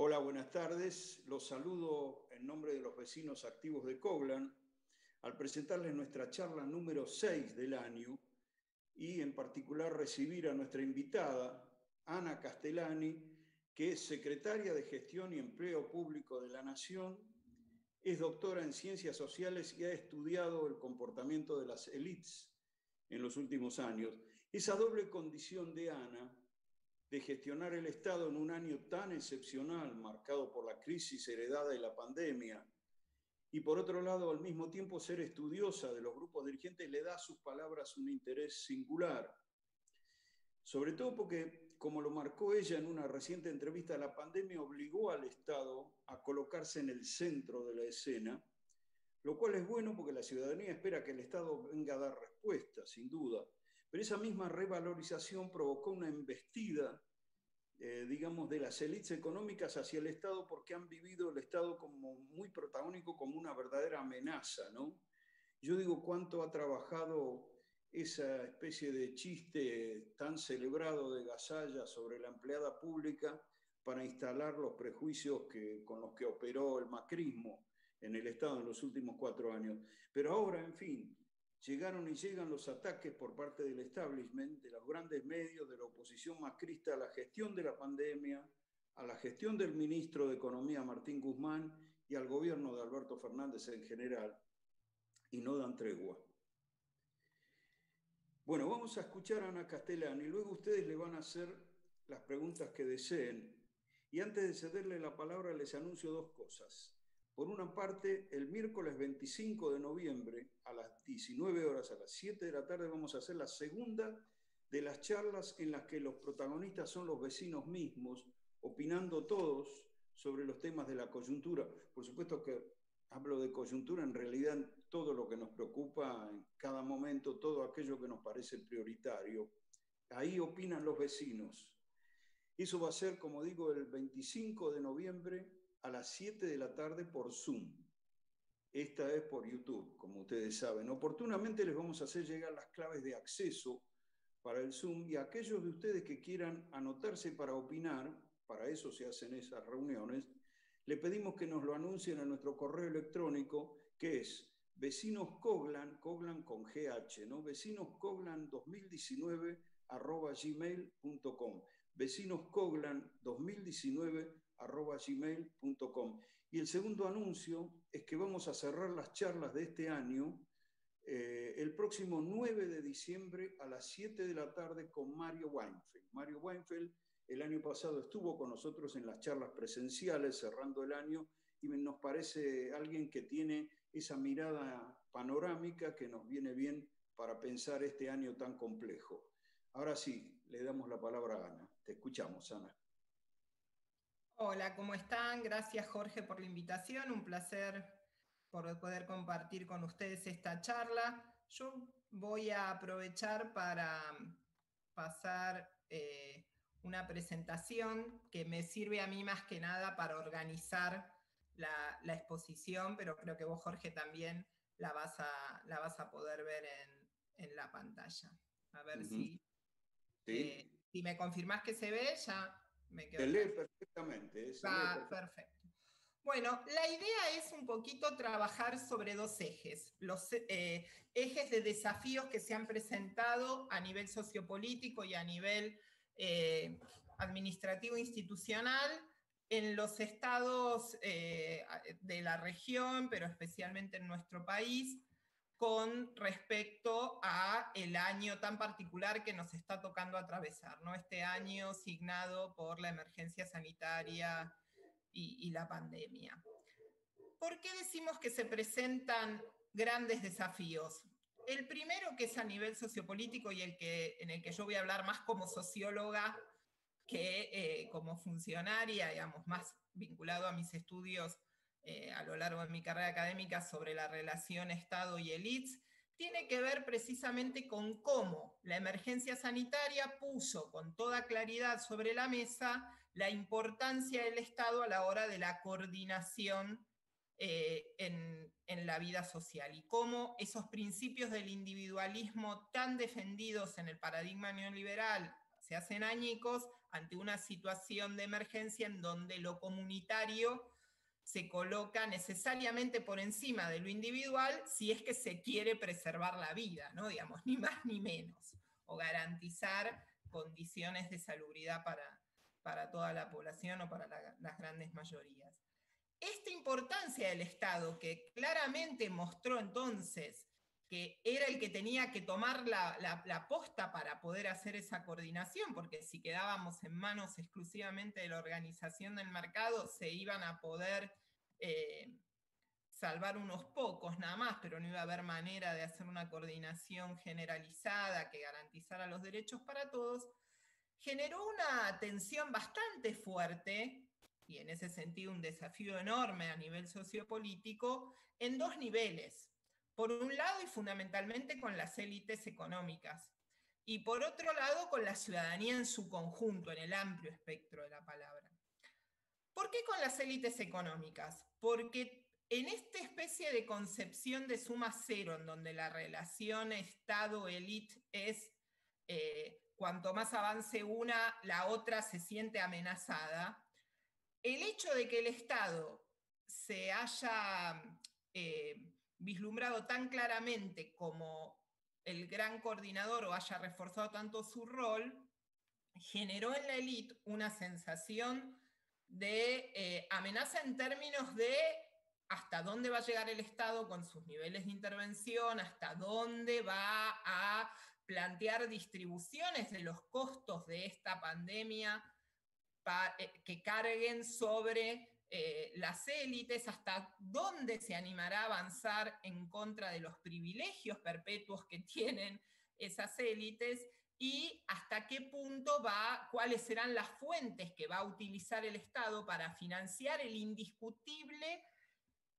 Hola, buenas tardes. Los saludo en nombre de los vecinos activos de Coglan al presentarles nuestra charla número 6 del año y en particular recibir a nuestra invitada, Ana Castellani, que es secretaria de Gestión y Empleo Público de la Nación, es doctora en Ciencias Sociales y ha estudiado el comportamiento de las élites en los últimos años. Esa doble condición de Ana de gestionar el Estado en un año tan excepcional, marcado por la crisis heredada y la pandemia, y por otro lado, al mismo tiempo, ser estudiosa de los grupos dirigentes le da a sus palabras un interés singular. Sobre todo porque, como lo marcó ella en una reciente entrevista, la pandemia obligó al Estado a colocarse en el centro de la escena, lo cual es bueno porque la ciudadanía espera que el Estado venga a dar respuesta, sin duda. Pero esa misma revalorización provocó una embestida eh, digamos, de las élites económicas hacia el Estado porque han vivido el Estado como muy protagónico, como una verdadera amenaza, ¿no? Yo digo cuánto ha trabajado esa especie de chiste tan celebrado de Gasalla sobre la empleada pública para instalar los prejuicios que, con los que operó el macrismo en el Estado en los últimos cuatro años. Pero ahora, en fin, llegaron y llegan los ataques por parte del establishment, de los grandes medios, de la oposición macrista a la gestión de la pandemia, a la gestión del ministro de Economía Martín Guzmán y al gobierno de Alberto Fernández en general, y no dan tregua. Bueno, vamos a escuchar a Ana Castellani y luego ustedes le van a hacer las preguntas que deseen. Y antes de cederle la palabra les anuncio dos cosas. Por una parte, el miércoles 25 de noviembre a las 19 horas, a las 7 de la tarde, vamos a hacer la segunda de las charlas en las que los protagonistas son los vecinos mismos, opinando todos sobre los temas de la coyuntura. Por supuesto que hablo de coyuntura, en realidad todo lo que nos preocupa en cada momento, todo aquello que nos parece prioritario. Ahí opinan los vecinos. Eso va a ser, como digo, el 25 de noviembre a las 7 de la tarde por Zoom. Esta es por YouTube, como ustedes saben. Oportunamente les vamos a hacer llegar las claves de acceso para el Zoom y a aquellos de ustedes que quieran anotarse para opinar, para eso se hacen esas reuniones, le pedimos que nos lo anuncien a nuestro correo electrónico que es vecinoscoglan, coglan con GH, ¿no? vecinoscoglan 2019 arroba gmail.com. Vecinoscoglan 2019 gmail.com. Y el segundo anuncio es que vamos a cerrar las charlas de este año eh, el próximo 9 de diciembre a las 7 de la tarde con Mario Weinfeld. Mario Weinfeld el año pasado estuvo con nosotros en las charlas presenciales cerrando el año y nos parece alguien que tiene esa mirada panorámica que nos viene bien para pensar este año tan complejo. Ahora sí, le damos la palabra a Ana. Te escuchamos, Ana. Hola, ¿cómo están? Gracias Jorge por la invitación, un placer por poder compartir con ustedes esta charla. Yo voy a aprovechar para pasar eh, una presentación que me sirve a mí más que nada para organizar la, exposición, pero creo que vos Jorge también la vas a, la vas a poder ver en, la pantalla. A ver si, eh, si me confirmás que se ve, ya me lee perfectamente. perfecto. Bueno, la idea es un poquito trabajar sobre dos ejes, los eh, ejes de desafíos que se han presentado a nivel sociopolítico y a nivel eh, administrativo institucional en los estados eh, de la región, pero especialmente en nuestro país, con respecto a el año tan particular que nos está tocando atravesar, ¿no? Este año signado por la emergencia sanitaria y, la pandemia. ¿Por qué decimos que se presentan grandes desafíos? El primero, que es a nivel sociopolítico y el que, en el que yo voy a hablar más como socióloga que eh, como funcionaria, digamos, más vinculado a mis estudios eh, a lo largo de mi carrera académica sobre la relación Estado y elites, tiene que ver precisamente con cómo la emergencia sanitaria puso con toda claridad sobre la mesa la importancia del Estado a la hora de la coordinación eh, en, en, la vida social y cómo esos principios del individualismo tan defendidos en el paradigma neoliberal se hacen añicos ante una situación de emergencia en donde lo comunitario se coloca necesariamente por encima de lo individual si es que se quiere preservar la vida, ¿no? Digamos, ni más ni menos, o garantizar condiciones de salubridad para, para toda la población o para las grandes mayorías. Esta importancia del Estado, que claramente mostró entonces que era el que tenía que tomar la, posta para poder hacer esa coordinación, porque si quedábamos en manos exclusivamente de la organización del mercado, se iban a poder eh, salvar unos pocos nada más, pero no iba a haber manera de hacer una coordinación generalizada que garantizara los derechos para todos, generó una tensión bastante fuerte y en ese sentido un desafío enorme a nivel sociopolítico en dos niveles. Por un lado y fundamentalmente con las élites económicas y por otro lado con la ciudadanía en su conjunto, en el amplio espectro de la palabra. ¿Por qué con las élites económicas? Porque en esta especie de concepción de suma cero, en donde la relación Estado-élite es eh, cuanto más avance una, la otra se siente amenazada, el hecho de que el Estado se haya eh, vislumbrado tan claramente como el gran coordinador o haya reforzado tanto su rol, generó en la élite una sensación de eh, amenaza en términos de hasta dónde va a llegar el Estado con sus niveles de intervención, hasta dónde va a plantear distribuciones de los costos de esta pandemia eh, que carguen sobre eh, las élites, hasta dónde se animará a avanzar en contra de los privilegios perpetuos que tienen esas élites y hasta qué punto va, cuáles serán las fuentes que va a utilizar el Estado para financiar el indiscutible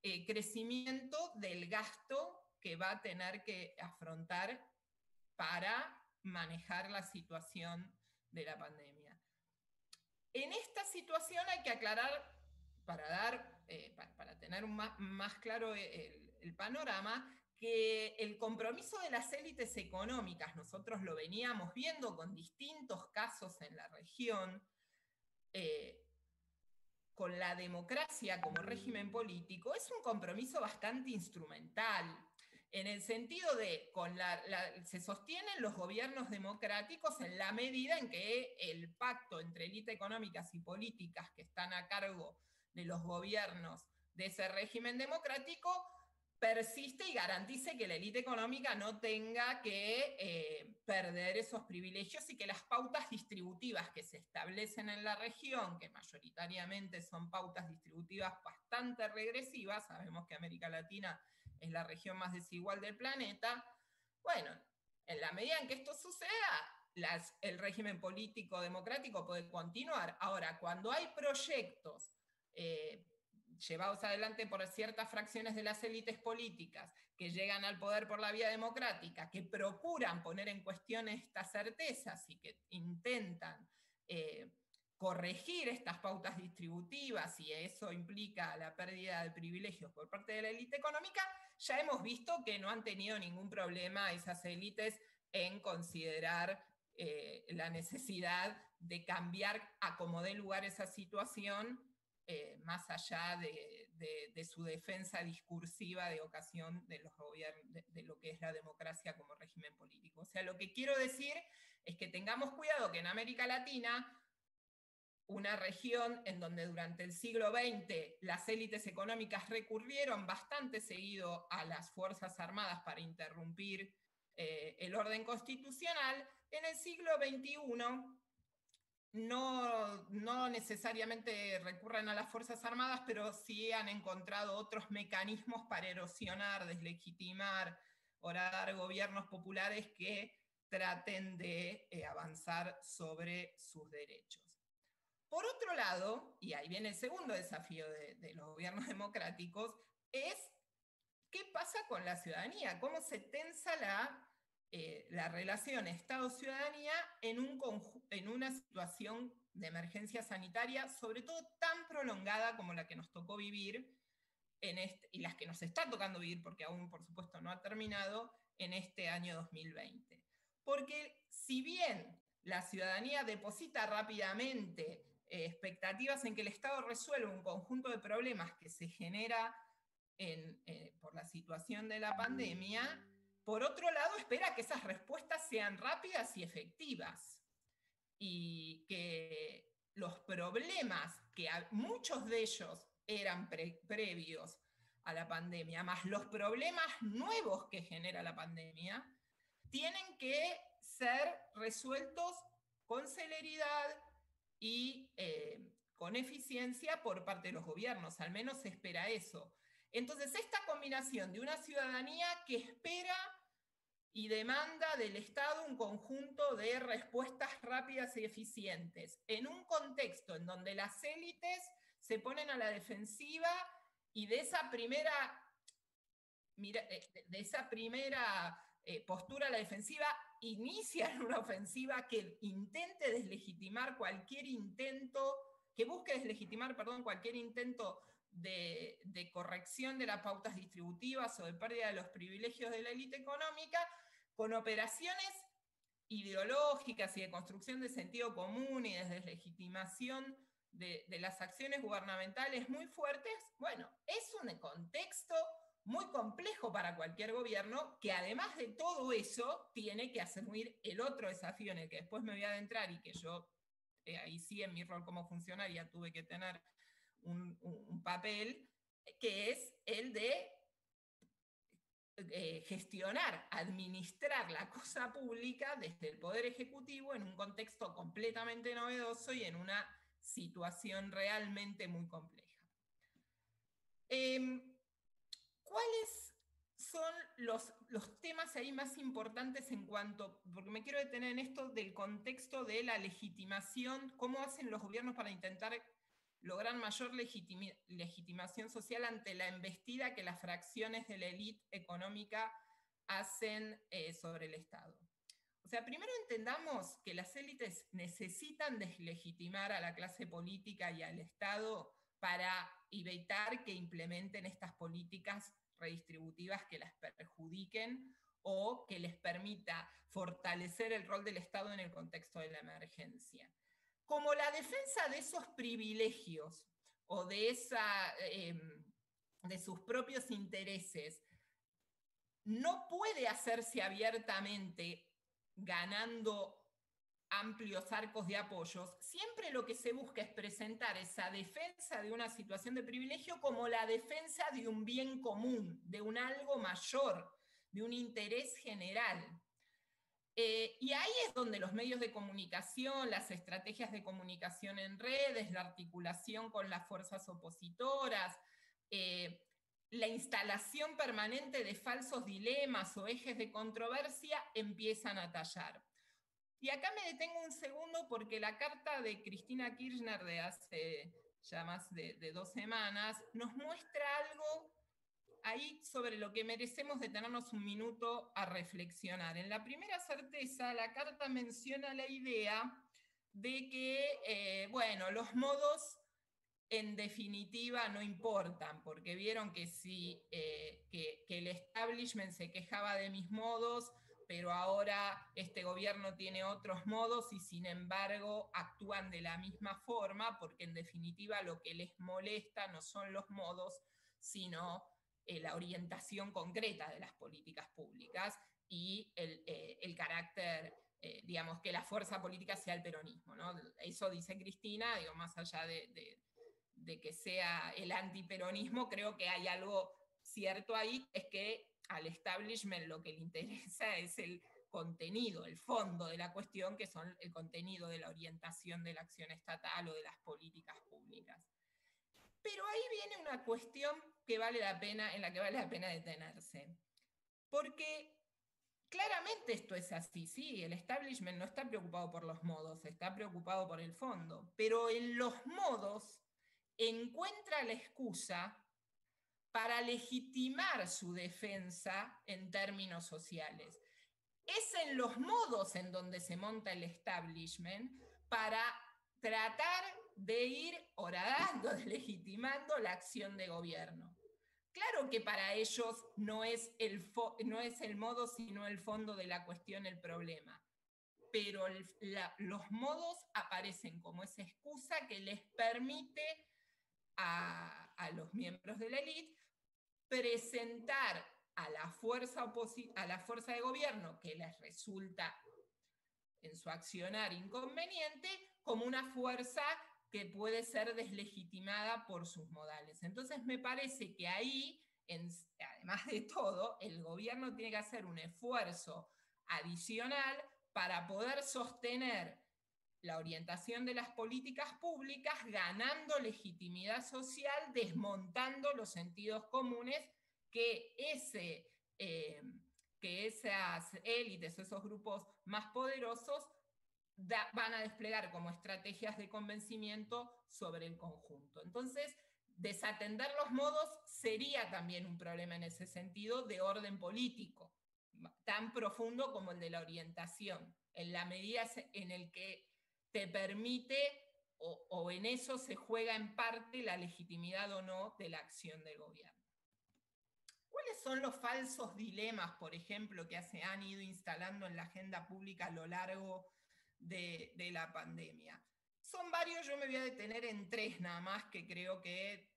eh, crecimiento del gasto que va a tener que afrontar para manejar la situación de la pandemia. En esta situación hay que aclarar, para, dar, eh, para, tener más, claro el, panorama, que el compromiso de las élites económicas, nosotros lo veníamos viendo con distintos casos en la región, eh, con la democracia como régimen político, es un compromiso bastante instrumental en el sentido de con se sostienen los gobiernos democráticos en la medida en que el pacto entre élites económicas y políticas que están a cargo de los gobiernos de ese régimen democrático persiste y garantice que la élite económica no tenga que eh, perder esos privilegios y que las pautas distributivas que se establecen en la región, que mayoritariamente son pautas distributivas bastante regresivas, sabemos que América Latina es la región más desigual del planeta. Bueno, en la medida en que esto suceda, el régimen político democrático puede continuar. Ahora, cuando hay proyectos eh, llevados adelante por ciertas fracciones de las élites políticas que llegan al poder por la vía democrática, que procuran poner en cuestión estas certezas y que intentan eh, corregir estas pautas distributivas y eso implica la pérdida de privilegios por parte de la élite económica, ya hemos visto que no han tenido ningún problema esas élites en considerar eh, la necesidad de cambiar a como dé lugar esa situación, eh, más allá de, su defensa discursiva de ocasión de, lo que es la democracia como régimen político. O sea, lo que quiero decir es que tengamos cuidado que en América Latina una región en donde durante el siglo XX las élites económicas recurrieron bastante seguido a las Fuerzas Armadas para interrumpir eh, el orden constitucional, en el siglo XXI no, no, necesariamente recurren a las Fuerzas Armadas, pero sí han encontrado otros mecanismos para erosionar, deslegitimar, orar gobiernos populares que traten de eh, avanzar sobre sus derechos. Por otro lado, y ahí viene el segundo desafío de, los gobiernos democráticos, es qué pasa con la ciudadanía, cómo se tensa la, eh, la relación Estado-ciudadanía en, un en una situación de emergencia sanitaria, sobre todo tan prolongada como la que nos tocó vivir en este, y las que nos está tocando vivir, porque aún por supuesto no ha terminado, en este año 2020. Porque si bien la ciudadanía deposita rápidamente eh, expectativas en que el Estado resuelva un conjunto de problemas que se genera eh, por la situación de la pandemia, por otro lado espera que esas respuestas sean rápidas y efectivas y que los problemas, que muchos de ellos eran previos a la pandemia, más los problemas nuevos que genera la pandemia, tienen que ser resueltos con celeridad y eh, con eficiencia por parte de los gobiernos, al menos espera eso. Entonces, esta combinación de una ciudadanía que espera y demanda del Estado un conjunto de respuestas rápidas y eficientes, en un contexto en donde las élites se ponen a la defensiva y de esa primera, eh, de esa primera eh, postura a la defensiva inician una ofensiva que intente deslegitimar cualquier intento, que busque deslegitimar, perdón, cualquier intento de, corrección de las pautas distributivas o de pérdida de los privilegios de la élite económica, con operaciones ideológicas y de construcción de sentido común y de deslegitimación de, las acciones gubernamentales muy fuertes, bueno, es un contexto muy complejo para cualquier gobierno que además de todo eso tiene que asumir el otro desafío en el que después me voy a adentrar y que yo eh, ahí sí en mi rol como funcionaria tuve que tener un, papel, que es el de eh, gestionar, administrar la cosa pública desde el Poder Ejecutivo en un contexto completamente novedoso y en una situación realmente muy compleja. Em, ¿Cuáles son los, los, temas ahí más importantes en cuanto, porque me quiero detener en esto del contexto de la legitimación, cómo hacen los gobiernos para intentar lograr mayor legitimación social ante la embestida que las fracciones de la élite económica hacen eh, sobre el Estado? O sea, primero entendamos que las élites necesitan deslegitimar a la clase política y al Estado para evitar que implementen estas políticas redistributivas que las perjudiquen o que les permita fortalecer el rol del Estado en el contexto de la emergencia. Como la defensa de esos privilegios o de, esa, em, de sus propios intereses no puede hacerse abiertamente ganando amplios arcos de apoyos, siempre lo que se busca es presentar esa defensa de una situación de privilegio como la defensa de un bien común, de un algo mayor, de un interés general. Eh, y ahí es donde los medios de comunicación, las estrategias de comunicación en redes, la articulación con las fuerzas opositoras, eh, la instalación permanente de falsos dilemas o ejes de controversia empiezan a tallar. Y acá me detengo un segundo porque la carta de Cristina Kirchner de hace ya más de, dos semanas nos muestra algo ahí sobre lo que merecemos detenernos un minuto a reflexionar. En la primera certeza, la carta menciona la idea de que, eh, bueno, los modos en definitiva no importan, porque vieron que si eh, que el establishment se quejaba de mis modos, pero ahora este gobierno tiene otros modos y sin embargo actúan de la misma forma, porque en definitiva lo que les molesta no son los modos, sino eh, la orientación concreta de las políticas públicas y el, eh, carácter, eh, digamos, que la fuerza política sea el peronismo. Eso dice Cristina, digo, más allá de, de que sea el antiperonismo, creo que hay algo cierto ahí, es que al establishment lo que le interesa es el contenido, el fondo de la cuestión, que son el contenido de la orientación de la acción estatal o de las políticas públicas. Pero ahí viene una cuestión que vale la pena, en la que vale la pena detenerse. Porque claramente esto es así, sí, el establishment no está preocupado por los modos, está preocupado por el fondo, pero en los modos encuentra la excusa para legitimar su defensa en términos sociales. Es en los modos en donde se monta el establishment para tratar de ir horadando, legitimando la acción de gobierno. Claro que para ellos no es, el no es el modo, sino el fondo de la cuestión, el problema. pero los modos aparecen como esa excusa que les permite a, los miembros de la élite presentar a la, fuerza a la fuerza de gobierno que les resulta en su accionar inconveniente como una fuerza que puede ser deslegitimada por sus modales. Entonces me parece que ahí, además de todo, el gobierno tiene que hacer un esfuerzo adicional para poder sostener la orientación de las políticas públicas, ganando legitimidad social, desmontando los sentidos comunes que, ese, eh, que esas élites, esos grupos más poderosos van a desplegar como estrategias de convencimiento sobre el conjunto. Entonces, desatender los modos sería también un problema en ese sentido de orden político, tan profundo como el de la orientación, en la medida en el que te permite o, o en eso se juega en parte la legitimidad o no de la acción del gobierno. ¿Cuáles son los falsos dilemas, por ejemplo, que se han ido instalando en la agenda pública a lo largo de, la pandemia? Son varios, yo me voy a detener en tres nada más que creo que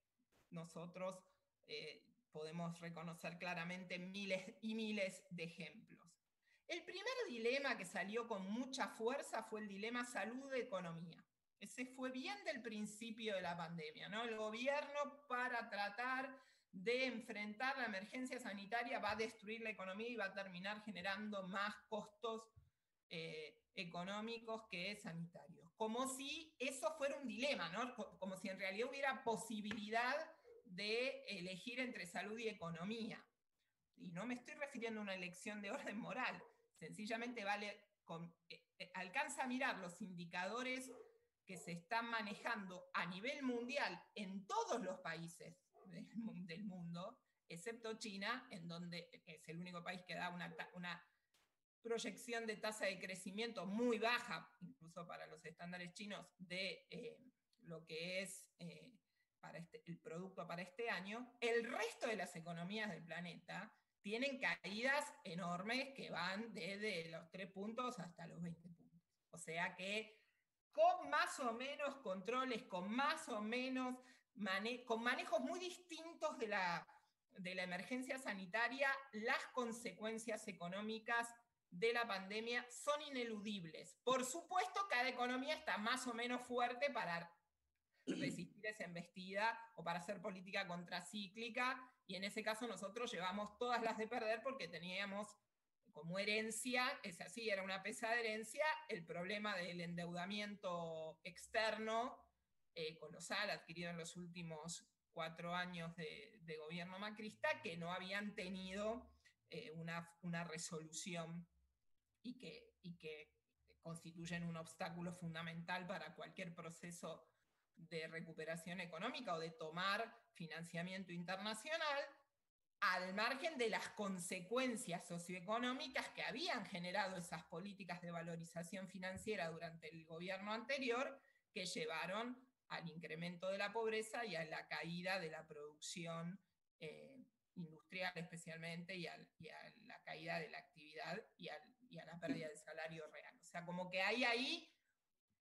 nosotros eh, podemos reconocer claramente miles y miles de ejemplos. El primer dilema que salió con mucha fuerza fue el dilema salud-economía. Ese fue bien del principio de la pandemia, ¿no? El gobierno para tratar de enfrentar la emergencia sanitaria va a destruir la economía y va a terminar generando más costos eh, económicos que sanitarios. Como si eso fuera un dilema, ¿no? Como si en realidad hubiera posibilidad de elegir entre salud y economía. Y no me estoy refiriendo a una elección de orden moral, sencillamente vale, eh, eh, alcanza a mirar los indicadores que se están manejando a nivel mundial en todos los países del mundo, excepto China, en donde es el único país que da una proyección de tasa de crecimiento muy baja, incluso para los estándares chinos, de eh, lo que es eh, para este, el producto para este año, el resto de las economías del planeta tienen caídas enormes que van desde los 3 puntos hasta los 20 puntos. O sea que con más o menos controles, con más o menos con manejos muy distintos de la, de la emergencia sanitaria, las consecuencias económicas de la pandemia son ineludibles. Por supuesto, cada economía está más o menos fuerte para resistir esa embestida o para hacer política contracíclica, y en ese caso nosotros llevamos todas las de perder porque teníamos como herencia, es así, era una pesada herencia, el problema del endeudamiento externo eh, colosal adquirido en los últimos cuatro años de, gobierno macrista que no habían tenido eh, una, una, resolución y que, y que constituyen un obstáculo fundamental para cualquier proceso de recuperación económica o de tomar financiamiento internacional, al margen de las consecuencias socioeconómicas que habían generado esas políticas de valorización financiera durante el gobierno anterior, que llevaron al incremento de la pobreza y a la caída de la producción eh, industrial especialmente y a, la caída de la actividad y, a la pérdida del salario real. O sea, como que hay ahí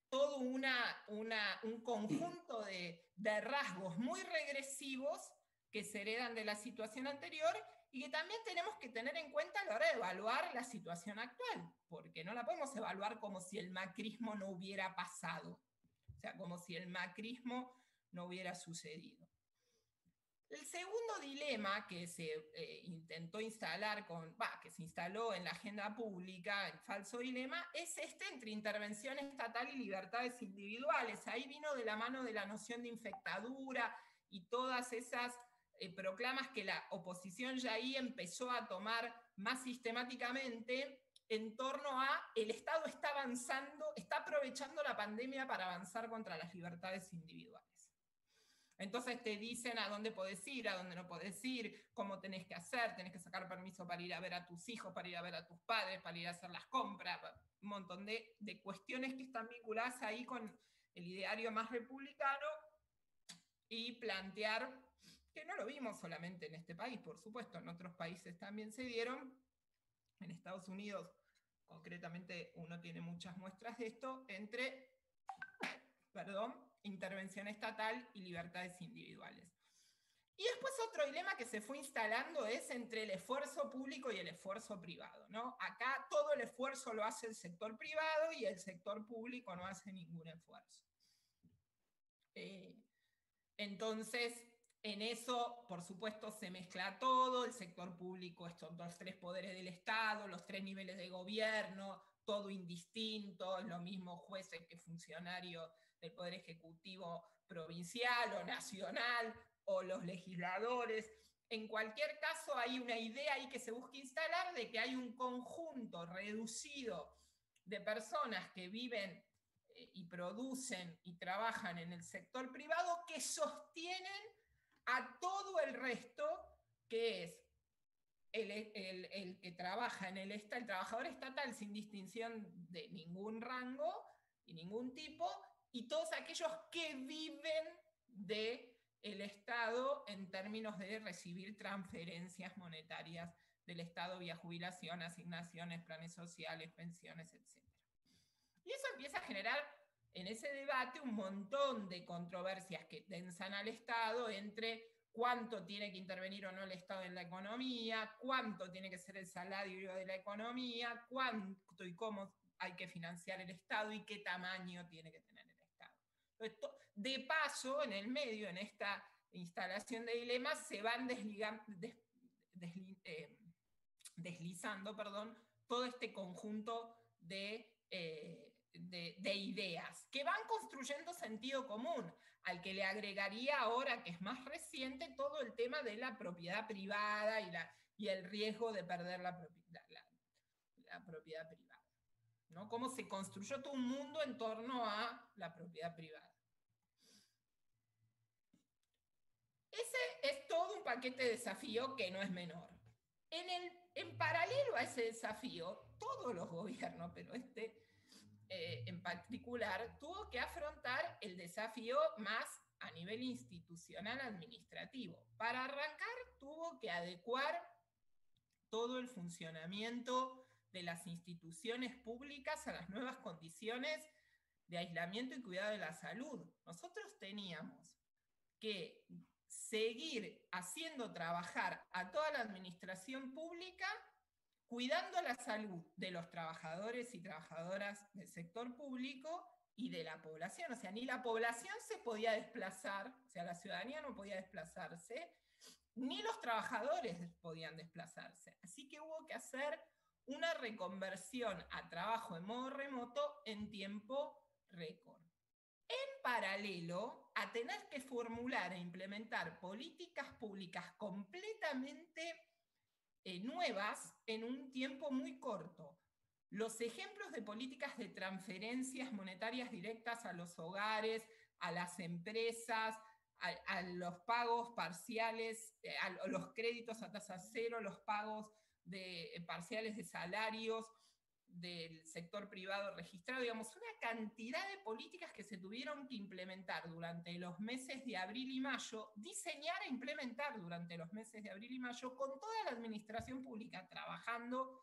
todo una, un conjunto de, de rasgos muy regresivos que se heredan de la situación anterior y que también tenemos que tener en cuenta a la hora de evaluar la situación actual, porque no la podemos evaluar como si el macrismo no hubiera pasado sea, como si el macrismo no hubiera sucedido. El segundo dilema que se eh, intentó instalar, que se instaló en la agenda pública, el falso dilema, es este entre intervención estatal y libertades individuales. Ahí vino de la mano de la noción de infectadura y todas esas eh, proclamas que la oposición ya ahí empezó a tomar más sistemáticamente en torno a el Estado está avanzando, está aprovechando la pandemia para avanzar contra las libertades individuales. Entonces te dicen a dónde podés ir, a dónde no podés ir, cómo tenés que hacer, tenés que sacar permiso para ir a ver a tus hijos, para ir a ver a tus padres, para ir a hacer las compras, un montón de, de cuestiones que están vinculadas ahí con el ideario más republicano y plantear, que no lo vimos solamente en este país, por supuesto, en otros países también se dieron, en Estados Unidos concretamente uno tiene muchas muestras de esto, entre, perdón, intervención estatal y libertades individuales. Y después otro dilema que se fue instalando es entre el esfuerzo público y el esfuerzo privado. ¿no? Acá todo el esfuerzo lo hace el sector privado y el sector público no hace ningún esfuerzo. Eh, entonces, en eso, por supuesto, se mezcla todo, el sector público, estos los tres poderes del Estado, los tres niveles de gobierno, todo indistinto, lo mismo jueces que funcionarios del Poder Ejecutivo provincial o nacional, o los legisladores. En cualquier caso, hay una idea ahí que se busca instalar de que hay un conjunto reducido de personas que viven eh, y producen y trabajan en el sector privado que sostienen a todo el resto, que es el, que trabaja en el, el trabajador estatal sin distinción de ningún rango y ningún tipo, y todos aquellos que viven de el Estado en términos de recibir transferencias monetarias del Estado vía jubilación, asignaciones, planes sociales, pensiones, etc. Y eso empieza a generar en ese debate un montón de controversias que tensan al Estado entre cuánto tiene que intervenir o no el Estado en la economía, cuánto tiene que ser el salario de la economía, cuánto y cómo hay que financiar el Estado y qué tamaño tiene que tener. De paso, en el medio, en esta instalación de dilemas, se van eh, deslizando perdón, todo este conjunto de, eh, de, de, ideas que van construyendo sentido común, al que le agregaría ahora, que es más reciente, todo el tema de la propiedad privada y, el riesgo de perder la propiedad privada. ¿No? Cómo se construyó todo un mundo en torno a la propiedad privada. Ese es todo un paquete de desafío que no es menor. En, el, en paralelo a ese desafío, todos los gobiernos, pero este eh, en particular, tuvo que afrontar el desafío más a nivel institucional administrativo. Para arrancar, tuvo que adecuar todo el funcionamiento de las instituciones públicas a las nuevas condiciones de aislamiento y cuidado de la salud. Nosotros teníamos que seguir haciendo trabajar a toda la administración pública, cuidando la salud de los trabajadores y trabajadoras del sector público y de la población. O sea, ni la población se podía desplazar, o sea, la ciudadanía no podía desplazarse, ni los trabajadores podían desplazarse. Así que hubo que hacer una reconversión a trabajo en modo remoto en tiempo récord. En paralelo, a tener que formular e implementar políticas públicas completamente eh, nuevas en un tiempo muy corto. Los ejemplos de políticas de transferencias monetarias directas a los hogares, a las empresas, a, los pagos parciales, eh, a los créditos a tasa cero, los pagos de, eh, parciales de salarios, del sector privado registrado, digamos, una cantidad de políticas que se tuvieron que implementar durante los meses de abril y mayo, diseñar e implementar durante los meses de abril y mayo, con toda la administración pública trabajando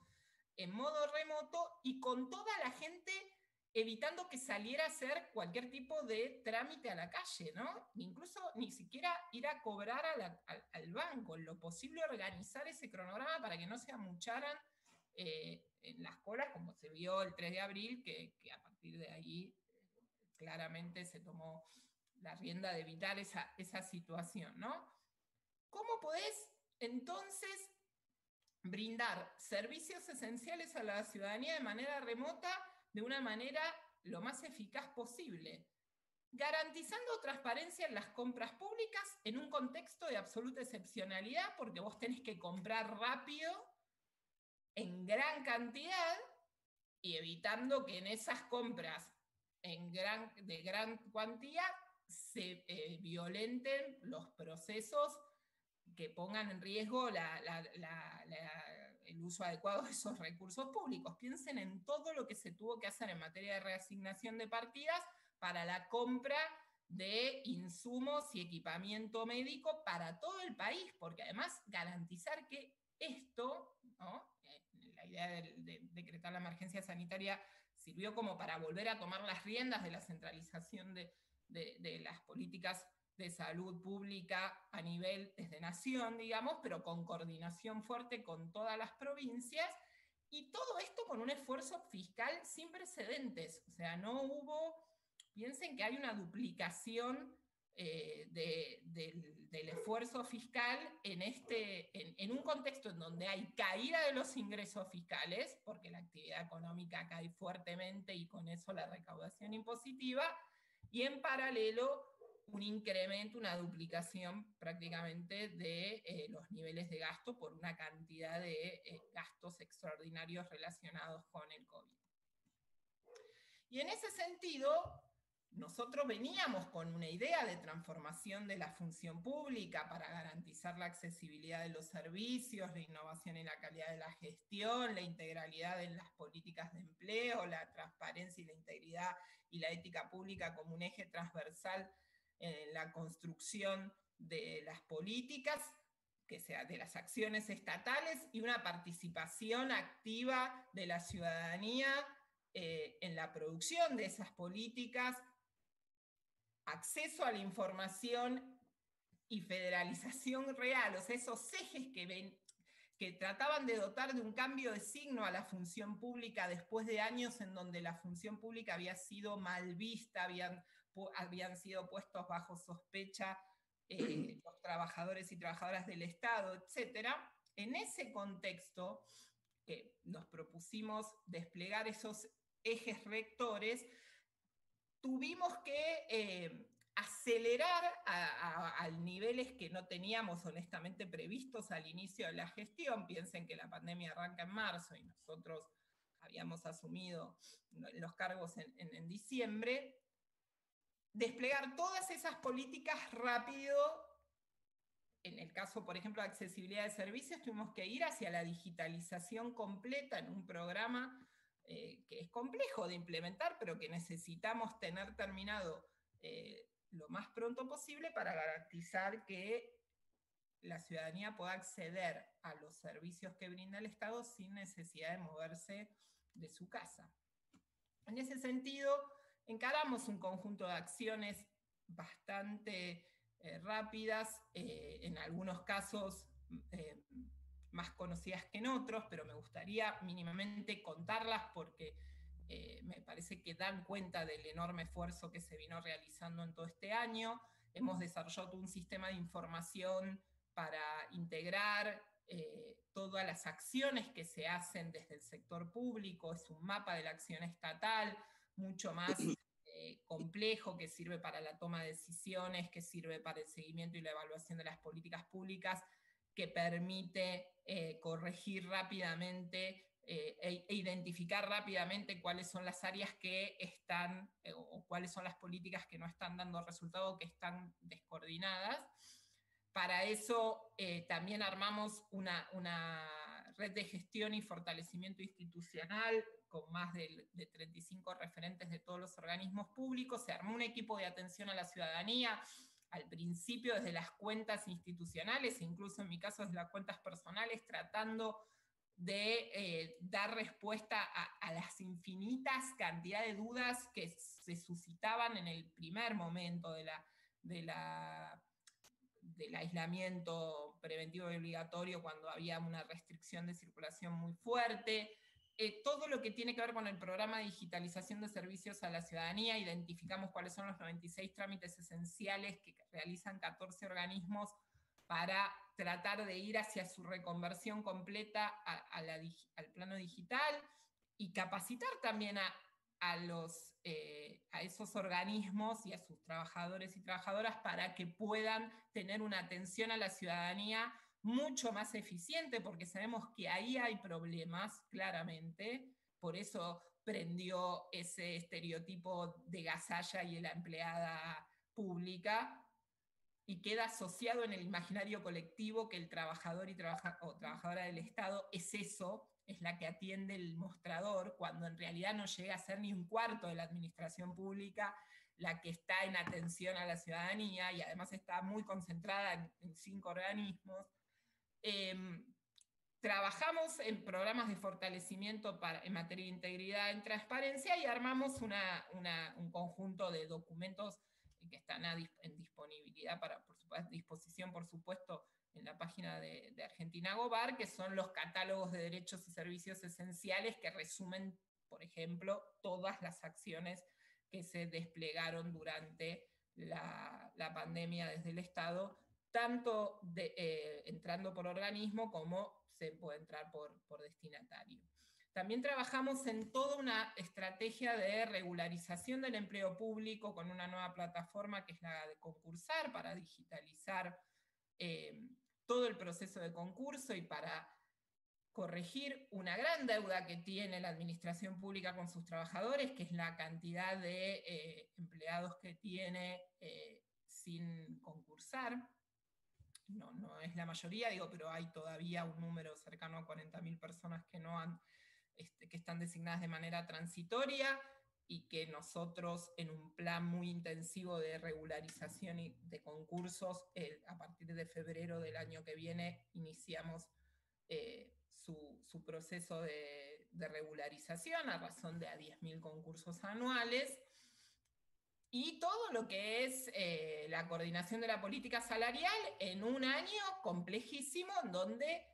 en modo remoto y con toda la gente evitando que saliera a hacer cualquier tipo de trámite a la calle, ¿no? Incluso ni siquiera ir a cobrar al, banco, lo posible organizar ese cronograma para que no se amucharan eh, en las colas, como se vio el 3 de abril, que, a partir de ahí claramente se tomó la rienda de evitar esa, esa situación, ¿no? ¿Cómo podés entonces brindar servicios esenciales a la ciudadanía de manera remota de una manera lo más eficaz posible? Garantizando transparencia en las compras públicas en un contexto de absoluta excepcionalidad, porque vos tenés que comprar rápido en gran cantidad y evitando que en esas compras en gran, de gran cuantía se eh, violenten los procesos que pongan en riesgo el uso adecuado de esos recursos públicos. Piensen en todo lo que se tuvo que hacer en materia de reasignación de partidas para la compra de insumos y equipamiento médico para todo el país, porque además garantizar que esto, ¿no? la idea del, decretar la emergencia sanitaria sirvió como para volver a tomar las riendas de la centralización de, las políticas de salud pública a nivel desde nación, digamos, pero con coordinación fuerte con todas las provincias, y todo esto con un esfuerzo fiscal sin precedentes. O sea, no hubo, piensen que hay una duplicación eh, del, esfuerzo fiscal en, este, en, un contexto en donde hay caída de los ingresos fiscales, porque la actividad económica cae fuertemente y con eso la recaudación impositiva, y en paralelo un incremento, una duplicación prácticamente de eh, los niveles de gasto por una cantidad de eh, gastos extraordinarios relacionados con el COVID. Y en ese sentido, nosotros veníamos con una idea de transformación de la función pública para garantizar la accesibilidad de los servicios, la innovación y la calidad de la gestión, la integralidad en las políticas de empleo, la transparencia y la integridad y la ética pública como un eje transversal en la construcción de las políticas, que sea de las acciones estatales y una participación activa de la ciudadanía eh, en la producción de esas políticas acceso a la información y federalización real, o sea, esos ejes que, ven, que trataban de dotar de un cambio de signo a la función pública después de años en donde la función pública había sido mal vista, habían, habían sido puestos bajo sospecha eh, los trabajadores y trabajadoras del Estado, etc. En ese contexto, que nos propusimos desplegar esos ejes rectores, tuvimos que eh, acelerar a, niveles que no teníamos honestamente previstos al inicio de la gestión. Piensen que la pandemia arranca en marzo y nosotros habíamos asumido los cargos en, en diciembre. Desplegar todas esas políticas rápido en el caso, por ejemplo, de accesibilidad de servicios, tuvimos que ir hacia la digitalización completa en un programa eh, que es complejo de implementar, pero que necesitamos tener terminado eh, lo más pronto posible para garantizar que la ciudadanía pueda acceder a los servicios que brinda el Estado sin necesidad de moverse de su casa. En ese sentido, encaramos un conjunto de acciones bastante eh, rápidas, en algunos casos más conocidas que en otros, pero me gustaría mínimamente contarlas porque eh, me parece que dan cuenta del enorme esfuerzo que se vino realizando en todo este año. Hemos desarrollado un sistema de información para integrar eh, todas las acciones que se hacen desde el sector público, es un mapa de la acción estatal, mucho más eh, complejo, que sirve para la toma de decisiones, que sirve para el seguimiento y la evaluación de las políticas públicas, que permite eh, corregir rápidamente eh, e, e, identificar rápidamente cuáles son las áreas que están o cuáles son las políticas que no están dando resultado, que están descoordinadas. Para eso también armamos una, red de gestión y fortalecimiento institucional con más de, de 35 referentes de todos los organismos públicos. Se armó un equipo de atención a la ciudadanía al principio desde las cuentas institucionales, incluso en mi caso desde las cuentas personales, tratando de eh, dar respuesta a, las infinitas cantidades de dudas que se suscitaban en el primer momento del aislamiento preventivo y obligatorio, cuando había una restricción de circulación muy fuerte, eh, todo lo que tiene que ver con el programa de digitalización de servicios a la ciudadanía, identificamos cuáles son los 96 trámites esenciales que realizan 14 organismos para tratar de ir hacia su reconversión completa al plano digital y capacitar también eh, a esos organismos y a sus trabajadores y trabajadoras para que puedan tener una atención a la ciudadanía mucho más eficiente, porque sabemos que ahí hay problemas, claramente, por eso prendió ese estereotipo de Gasalla y la empleada pública, y queda asociado en el imaginario colectivo que el trabajador y o trabajadora del Estado es eso, es la que atiende el mostrador, cuando en realidad no llega a ser ni un cuarto de la administración pública la que está en atención a la ciudadanía y además está muy concentrada en cinco organismos Em, trabajamos en programas de fortalecimiento en materia de integridad y transparencia y armamos un conjunto de documentos que están en disponibilidad para, por supuesto, disposición, por supuesto, en la página de, Argentina Gobar, que son los catálogos de derechos y servicios esenciales que resumen, por ejemplo, todas las acciones que se desplegaron durante la pandemia desde el Estado, tanto eh, entrando por organismo como se puede entrar por, por destinatario. También trabajamos en toda una estrategia de regularización del empleo público con una nueva plataforma que es la de concursar para digitalizar eh, todo el proceso de concurso y para corregir una gran deuda que tiene la administración pública con sus trabajadores, que es la cantidad de eh, empleados que tiene sin concursar. No, no es la mayoría, digo, pero hay todavía un número cercano a 40.000 personas que, no han, este, que están designadas de manera transitoria y que nosotros en un plan muy intensivo de regularización y de concursos, a partir de febrero del año que viene, iniciamos eh, su, su, proceso de, de, regularización a razón de a 10.000 concursos anuales. Y todo lo que es eh, la coordinación de la política salarial en un año complejísimo, en donde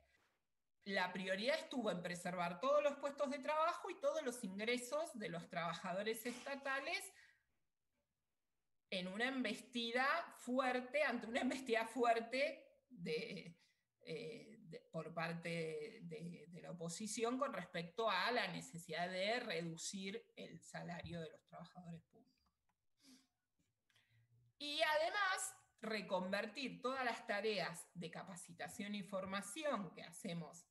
la prioridad estuvo en preservar todos los puestos de trabajo y todos los ingresos de los trabajadores estatales en una embestida fuerte, ante una embestida fuerte de, eh, por parte de, de, la oposición con respecto a la necesidad de reducir el salario de los trabajadores públicos. Y además, reconvertir todas las tareas de capacitación y formación que hacemos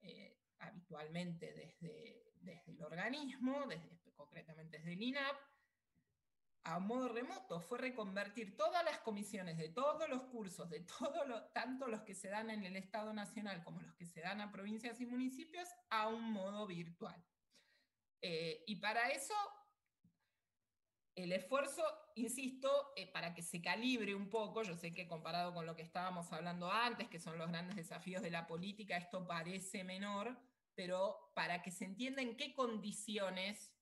eh, habitualmente desde, desde, el organismo, concretamente desde el INAP, a modo remoto, fue reconvertir todas las comisiones de todos los cursos, de todo lo, tanto los que se dan en el Estado Nacional como los que se dan a provincias y municipios, a un modo virtual. Eh, y para eso, el esfuerzo, insisto, eh, para que se calibre un poco, yo sé que comparado con lo que estábamos hablando antes, que son los grandes desafíos de la política, esto parece menor, pero para que se entienda en qué condiciones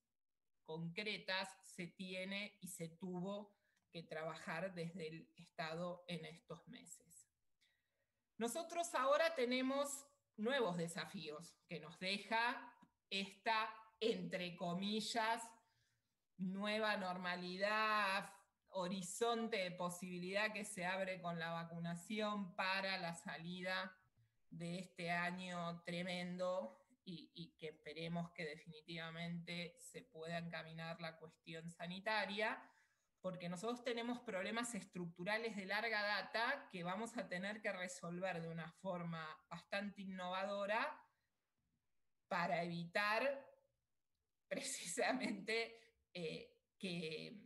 concretas se tiene y se tuvo que trabajar desde el Estado en estos meses. Nosotros ahora tenemos nuevos desafíos que nos deja esta, entre comillas, nueva normalidad, horizonte de posibilidad que se abre con la vacunación para la salida de este año tremendo y, que esperemos que definitivamente se pueda encaminar la cuestión sanitaria, porque nosotros tenemos problemas estructurales de larga data que vamos a tener que resolver de una forma bastante innovadora para evitar precisamente eh, que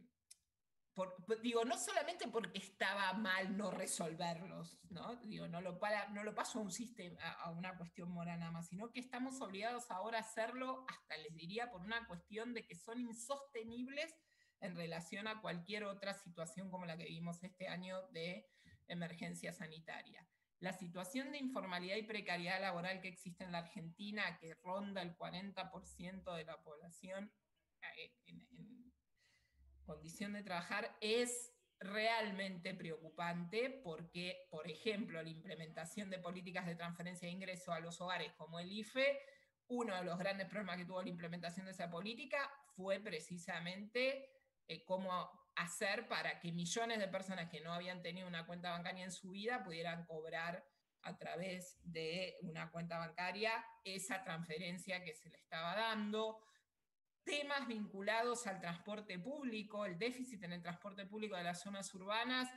digo, no solamente porque estaba mal no resolverlos, ¿no? Digo, no lo, no lo paso a un sistema, a una cuestión moral nada más, sino que estamos obligados ahora a hacerlo, hasta les diría, por una cuestión de que son insostenibles en relación a cualquier otra situación como la que vivimos este año de emergencia sanitaria. La situación de informalidad y precariedad laboral que existe en la Argentina, que ronda el 40% de la población eh, en condición de trabajar es realmente preocupante porque, por ejemplo, la implementación de políticas de transferencia de ingreso a los hogares como el IFE, uno de los grandes problemas que tuvo la implementación de esa política fue precisamente eh, cómo hacer para que millones de personas que no habían tenido una cuenta bancaria en su vida pudieran cobrar a través de una cuenta bancaria esa transferencia que se le estaba dando temas vinculados al transporte público, el déficit en el transporte público de las zonas urbanas,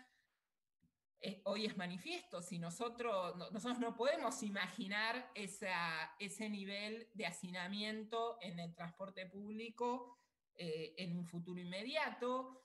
eh, hoy es manifiesto. Si nosotros no, nosotros no podemos imaginar esa, ese nivel de hacinamiento en el transporte público eh, en un futuro inmediato.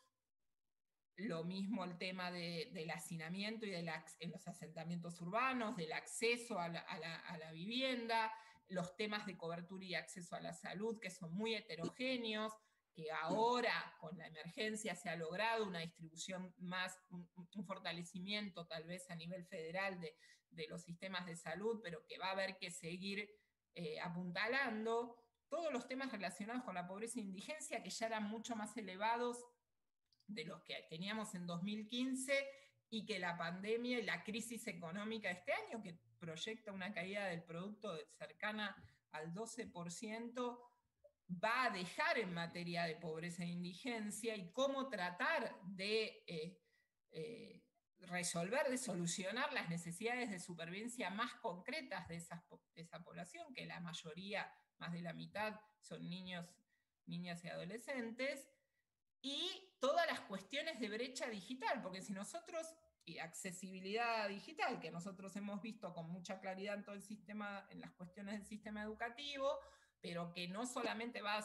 Lo mismo el tema de, del hacinamiento y de en los asentamientos urbanos, del acceso a la, a la, a la vivienda, los temas de cobertura y acceso a la salud, que son muy heterogéneos, que ahora con la emergencia se ha logrado una distribución más, un, fortalecimiento tal vez a nivel federal de, de los sistemas de salud, pero que va a haber que seguir eh, apuntalando, todos los temas relacionados con la pobreza e indigencia, que ya eran mucho más elevados de los que teníamos en 2015 y que la pandemia y la crisis económica de este año, que proyecta una caída del producto cercana al 12%, va a dejar en materia de pobreza e indigencia y cómo tratar de eh, eh, resolver, de solucionar las necesidades de supervivencia más concretas de, de esa población, que la mayoría, más de la mitad, son niños, niñas y adolescentes, y todas las cuestiones de brecha digital, porque si nosotros, y accesibilidad digital, que nosotros hemos visto con mucha claridad en todo el sistema, en las cuestiones del sistema educativo, pero que no solamente va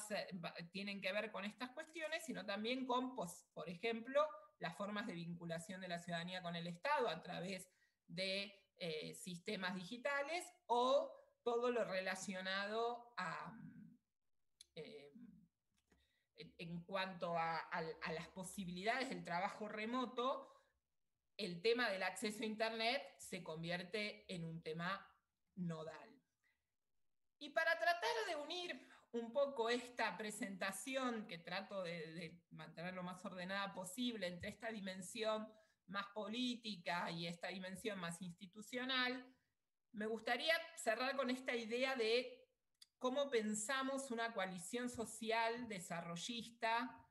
tienen que ver con estas cuestiones, sino también con, pues, por ejemplo, las formas de vinculación de la ciudadanía con el Estado a través de eh, sistemas digitales o todo lo relacionado a, eh, en cuanto a, las posibilidades del trabajo remoto, el tema del acceso a Internet se convierte en un tema nodal. Y para tratar de unir un poco esta presentación que trato de, mantener lo más ordenada posible entre esta dimensión más política y esta dimensión más institucional, me gustaría cerrar con esta idea de cómo pensamos una coalición social desarrollista,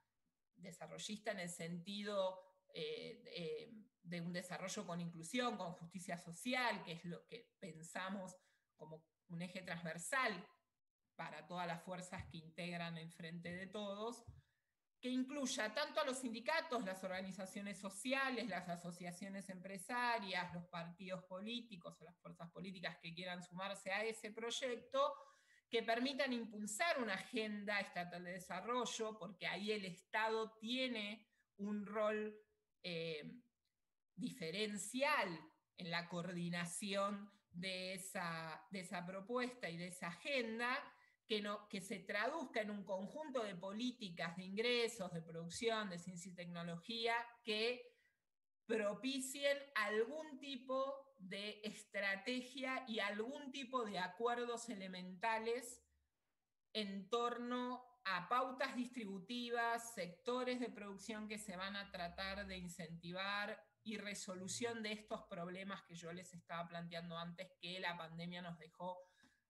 desarrollista en el sentido eh, de un desarrollo con inclusión, con justicia social, que es lo que pensamos como un eje transversal para todas las fuerzas que integran el Frente de Todos, que incluya tanto a los sindicatos, las organizaciones sociales, las asociaciones empresarias, los partidos políticos o las fuerzas políticas que quieran sumarse a ese proyecto, que permitan impulsar una agenda estatal de desarrollo, porque ahí el Estado tiene un rol eh, diferencial en la coordinación de esa, de esa propuesta y de esa agenda, que, se traduzca en un conjunto de políticas de ingresos, de producción, de ciencia y tecnología, que propicien algún tipo de estrategia y algún tipo de acuerdos elementales en torno a pautas distributivas, sectores de producción que se van a tratar de incentivar y resolución de estos problemas que yo les estaba planteando antes que la pandemia nos dejó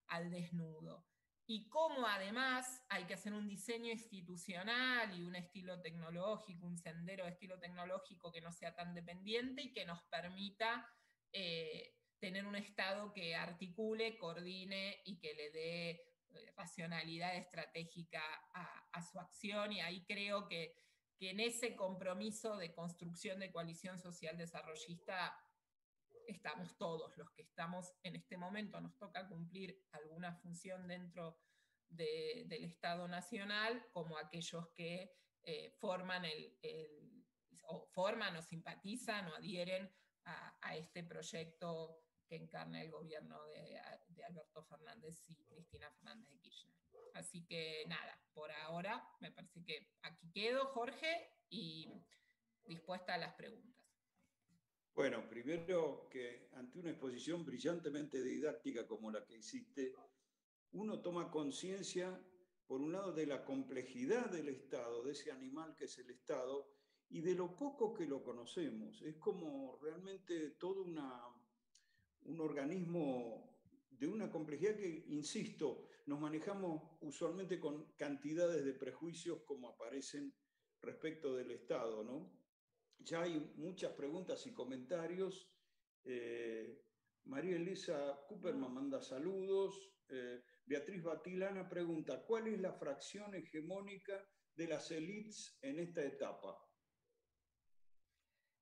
al desnudo y cómo además hay que hacer un diseño institucional y un estilo tecnológico, un sendero de estilo tecnológico que no sea tan dependiente y que nos permita eh, tener un Estado que articule, coordine y que le dé eh, racionalidad estratégica a, su acción. Y ahí creo que, que en ese compromiso de construcción de coalición social desarrollista estamos todos los que estamos en este momento, nos toca cumplir alguna función dentro del Estado Nacional, como aquellos que eh, forman, el, o forman o simpatizan o adhieren a, este proyecto que encarna el gobierno de, de, Alberto Fernández y Cristina Fernández de Kirchner. Así que nada, por ahora me parece que aquí quedo, Jorge, y dispuesta a las preguntas. Bueno, primero que ante una exposición brillantemente didáctica como la que hiciste, uno toma conciencia, por un lado, de la complejidad del Estado, de ese animal que es el Estado, y de lo poco que lo conocemos. Es como realmente todo una, un organismo de una complejidad que, insisto, nos manejamos usualmente con cantidades de prejuicios como aparecen respecto del Estado, ¿no? Ya hay muchas preguntas y comentarios. Eh, María Elisa Cooperman manda saludos. Eh, Beatriz Batilana pregunta, ¿cuál es la fracción hegemónica de las élites en esta etapa?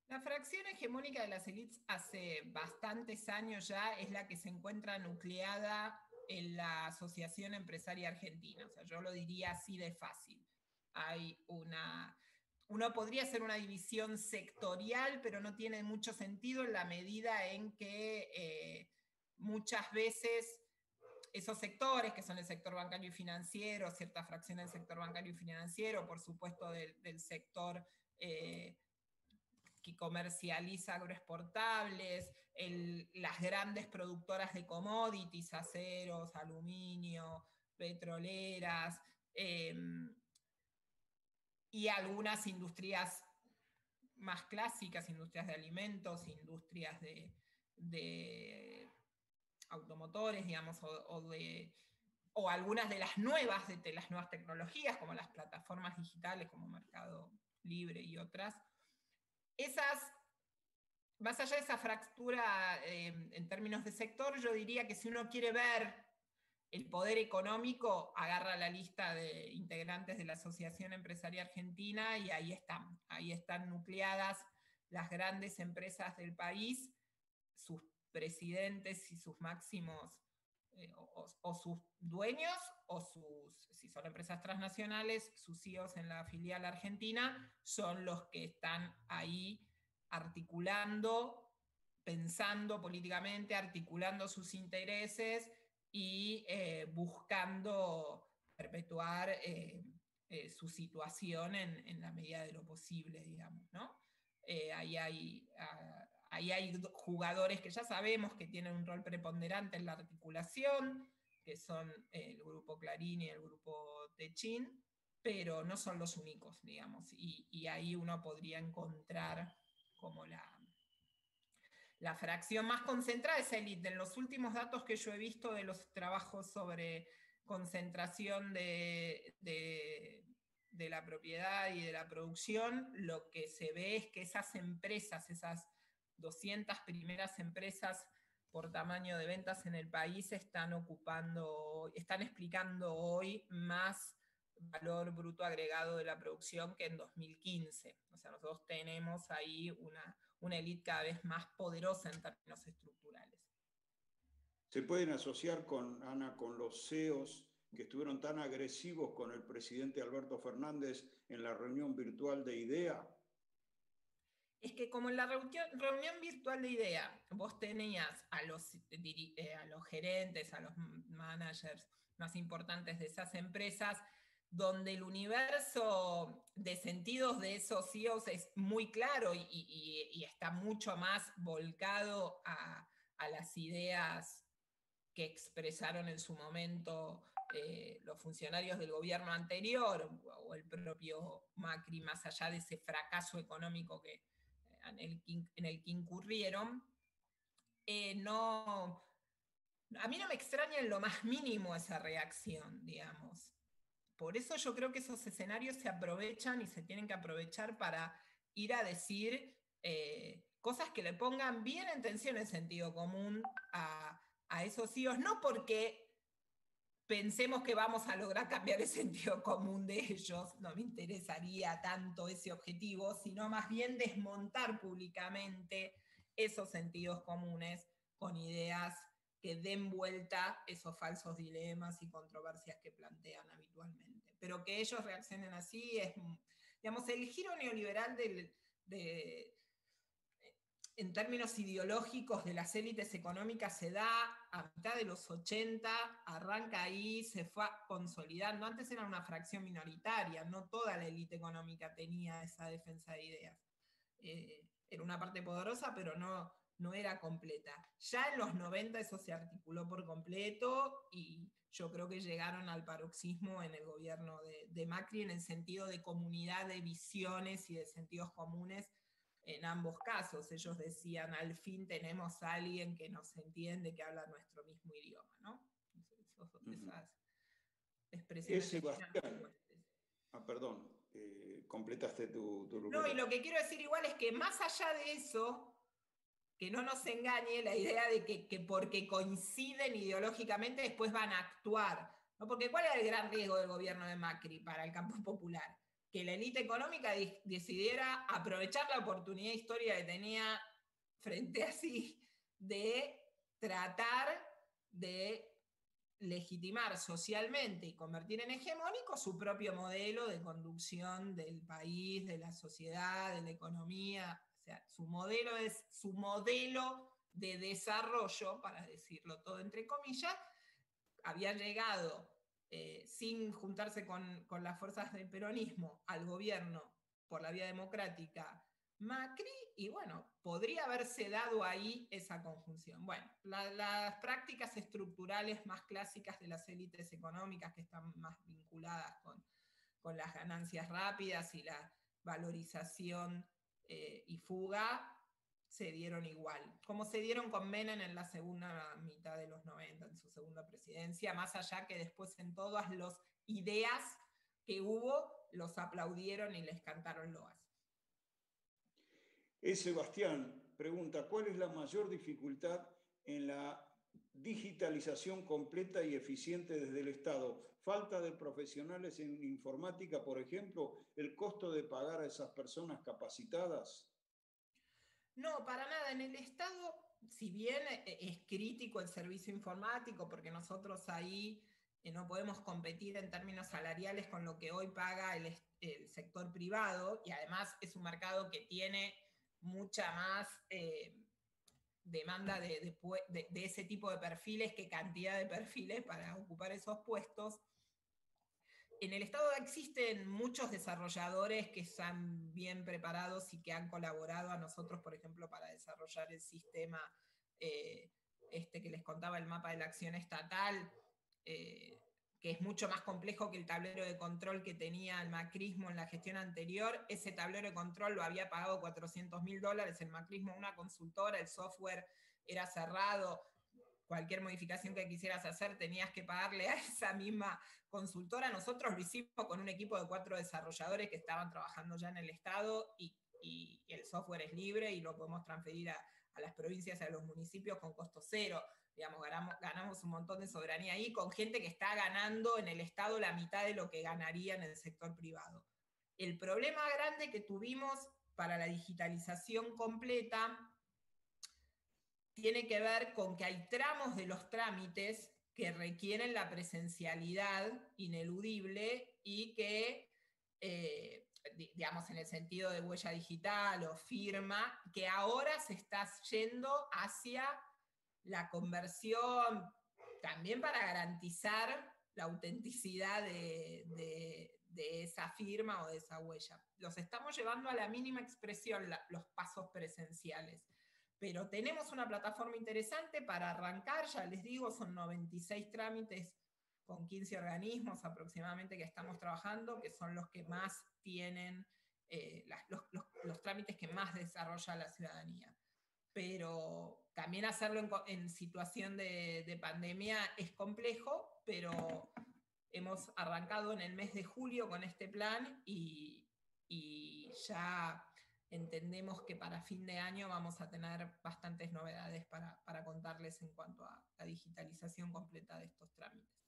La fracción hegemónica de las élites hace bastantes años ya es la que se encuentra nucleada en la Asociación Empresaria Argentina. O sea, yo lo diría así de fácil. Hay una uno podría hacer una división sectorial, pero no tiene mucho sentido en la medida en que eh, muchas veces esos sectores, que son el sector bancario y financiero, cierta fracción del sector bancario y financiero, por supuesto del, sector eh, que comercializa agroexportables, las grandes productoras de commodities, aceros, aluminio, petroleras, em, y algunas industrias más clásicas, industrias de alimentos, industrias de, automotores, digamos, o, de, o algunas de las nuevas, de, las nuevas tecnologías, como las plataformas digitales, como Mercado Libre y otras. Esas, más allá de esa fractura eh, en términos de sector, yo diría que si uno quiere ver el poder económico agarra la lista de integrantes de la Asociación Empresaria Argentina y ahí están, ahí están nucleadas las grandes empresas del país, sus presidentes y sus máximos, eh, o, sus dueños, o sus, si son empresas transnacionales, sus CEOs en la filial argentina, son los que están ahí articulando, pensando políticamente, articulando sus intereses y eh, buscando perpetuar eh, su situación en, la medida de lo posible, digamos, ¿no? ahí, hay, ah, ahí hay jugadores que ya sabemos que tienen un rol preponderante en la articulación, que son el grupo Clarín y el grupo Techín, pero no son los únicos, digamos, y, ahí uno podría encontrar como la, la fracción más concentrada es élite. En los últimos datos que yo he visto de los trabajos sobre concentración de, de, la propiedad y de la producción, lo que se ve es que esas empresas, esas 200 primeras empresas por tamaño de ventas en el país están ocupando, están explicando hoy más valor bruto agregado de la producción que en 2015. O sea, nosotros tenemos ahí una, una élite cada vez más poderosa en términos estructurales. ¿Se pueden asociar con, Ana, con los CEOs que estuvieron tan agresivos con el presidente Alberto Fernández en la reunión virtual de IDEA? Es que como en la reunión, virtual de IDEA vos tenías a los, eh, los gerentes, a los managers más importantes de esas empresas, donde el universo de sentidos de esos CEOs es muy claro y, está mucho más volcado a, las ideas que expresaron en su momento eh, los funcionarios del gobierno anterior o el propio Macri, más allá de ese fracaso económico que, eh, en, el, que incurrieron, eh, no, a mí no me extraña en lo más mínimo esa reacción, digamos. Por eso yo creo que esos escenarios se aprovechan y se tienen que aprovechar para ir a decir eh, cosas que le pongan bien en tensión el sentido común a, esos CEOs, no porque pensemos que vamos a lograr cambiar el sentido común de ellos, no me interesaría tanto ese objetivo, sino más bien desmontar públicamente esos sentidos comunes con ideas que den vuelta esos falsos dilemas y controversias que plantean habitualmente. Pero que ellos reaccionen así es, digamos, el giro neoliberal de, en términos ideológicos de las élites económicas se da a mitad de los 80, arranca ahí, se fue consolidando. Antes era una fracción minoritaria, no toda la élite económica tenía esa defensa de ideas. Eh, era una parte poderosa, pero no, no era completa. Ya en los 90 eso se articuló por completo y yo creo que llegaron al paroxismo en el gobierno de, Macri en el sentido de comunidad de visiones y de sentidos comunes en ambos casos. Ellos decían, al fin tenemos a alguien que nos entiende, que habla nuestro mismo idioma, ¿no? esas expresiones. Ah, perdón, eh, completaste tu, tu... No, y lo que quiero decir igual es que más allá de eso, que no nos engañe la idea de que, porque coinciden ideológicamente después van a actuar. ¿no? Porque ¿cuál era el gran riesgo del gobierno de Macri para el campo popular? Que la élite económica decidiera aprovechar la oportunidad histórica que tenía frente a sí de tratar de legitimar socialmente y convertir en hegemónico su propio modelo de conducción del país, de la sociedad, de la economía, su modelo es su modelo de desarrollo, para decirlo todo entre comillas, había llegado eh, sin juntarse con, las fuerzas del peronismo al gobierno por la vía democrática Macri, y bueno, podría haberse dado ahí esa conjunción. Bueno, las prácticas estructurales más clásicas de las élites económicas que están más vinculadas con, las ganancias rápidas y la valorización eh, y fuga, se dieron igual, como se dieron con Menem en la segunda mitad de los 90, en su segunda presidencia, más allá que después en todas las ideas que hubo, los aplaudieron y les cantaron loas. Es Sebastián pregunta, ¿cuál es la mayor dificultad en la digitalización completa y eficiente desde el Estado? Falta de profesionales en informática, por ejemplo, el costo de pagar a esas personas capacitadas. No, para nada. En el Estado, si bien eh, es crítico el servicio informático, porque nosotros ahí eh, no podemos competir en términos salariales con lo que hoy paga el, sector privado, y además es un mercado que tiene mucha más eh, demanda de, ese tipo de perfiles que cantidad de perfiles para ocupar esos puestos. En el Estado existen muchos desarrolladores que están bien preparados y que han colaborado a nosotros, por ejemplo, para desarrollar el sistema eh, este que les contaba, el mapa de la acción estatal, eh, que es mucho más complejo que el tablero de control que tenía el macrismo en la gestión anterior. Ese tablero de control lo había pagado 400 mil dólares el macrismo una consultora, el software era cerrado, cualquier modificación que quisieras hacer tenías que pagarle a esa misma consultora. Nosotros lo hicimos con un equipo de cuatro desarrolladores que estaban trabajando ya en el Estado y, el software es libre y lo podemos transferir a, a las provincias y a los municipios con costo cero digamos, ganamos, un montón de soberanía ahí con gente que está ganando en el Estado la mitad de lo que ganaría en el sector privado. El problema grande que tuvimos para la digitalización completa tiene que ver con que hay tramos de los trámites que requieren la presencialidad ineludible y que, eh, digamos, en el sentido de huella digital o firma, que ahora se está yendo hacia la conversión también para garantizar la autenticidad de, esa firma o de esa huella. Los estamos llevando a la mínima expresión los pasos presenciales. Pero tenemos una plataforma interesante para arrancar, ya les digo, son 96 trámites con 15 organismos aproximadamente que estamos trabajando, que son los que más tienen, eh, los trámites que más desarrolla la ciudadanía. Pero también hacerlo en, situación de, pandemia es complejo, pero hemos arrancado en el mes de julio con este plan y, ya entendemos que para fin de año vamos a tener bastantes novedades para, para, contarles en cuanto a la digitalización completa de estos trámites.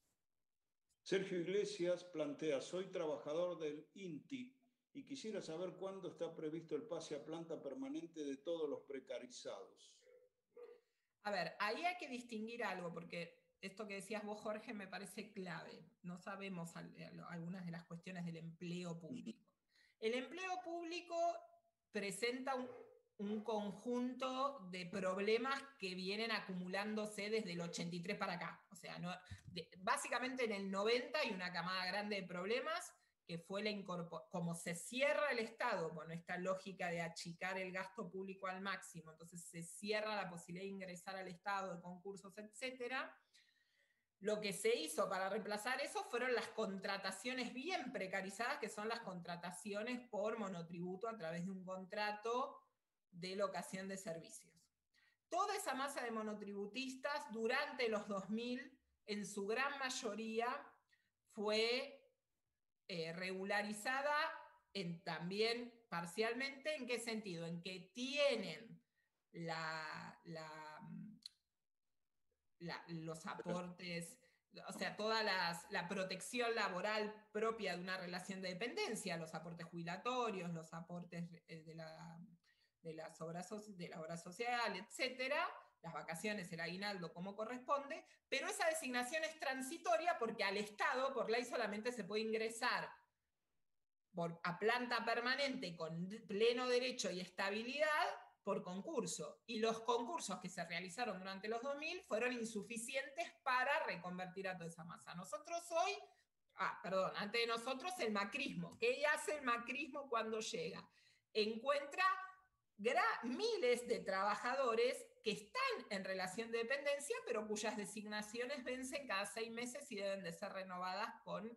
Sergio Iglesias plantea, soy trabajador del INTI y quisiera saber cuándo está previsto el pase a planta permanente de todos los precarizados. A ver, ahí hay que distinguir algo, porque esto que decías vos, Jorge, me parece clave. No sabemos algunas de las cuestiones del empleo público. El empleo público presenta un, conjunto de problemas que vienen acumulándose desde el 83 para acá. O sea, básicamente en el 90 hay una camada grande de problemas que fue la como se cierra el Estado con esta lógica de achicar el gasto público al máximo, entonces se cierra la posibilidad de ingresar al Estado de concursos, etc. Lo que se hizo para reemplazar eso fueron las contrataciones bien precarizadas, que son las contrataciones por monotributo a través de un contrato de locación de servicios. Toda esa masa de monotributistas durante los 2000, en su gran mayoría, fue eh, regularizada también parcialmente, ¿en qué sentido? En que tienen la, los aportes, o sea, toda la protección laboral propia de una relación de dependencia, los aportes jubilatorios, los aportes eh, de la, de las obras, de la obra social, etcétera, las vacaciones, el aguinaldo, como corresponde, pero esa designación es transitoria porque al Estado, por ley, solamente se puede ingresar por, a planta permanente con pleno derecho y estabilidad por concurso. Y los concursos que se realizaron durante los 2000 fueron insuficientes para reconvertir a toda esa masa. Nosotros hoy, ah, perdón, antes de nosotros el macrismo. ¿Qué hace el macrismo cuando llega? Encuentra miles de trabajadores que están en relación de dependencia, pero cuyas designaciones vencen cada seis meses y deben de ser renovadas con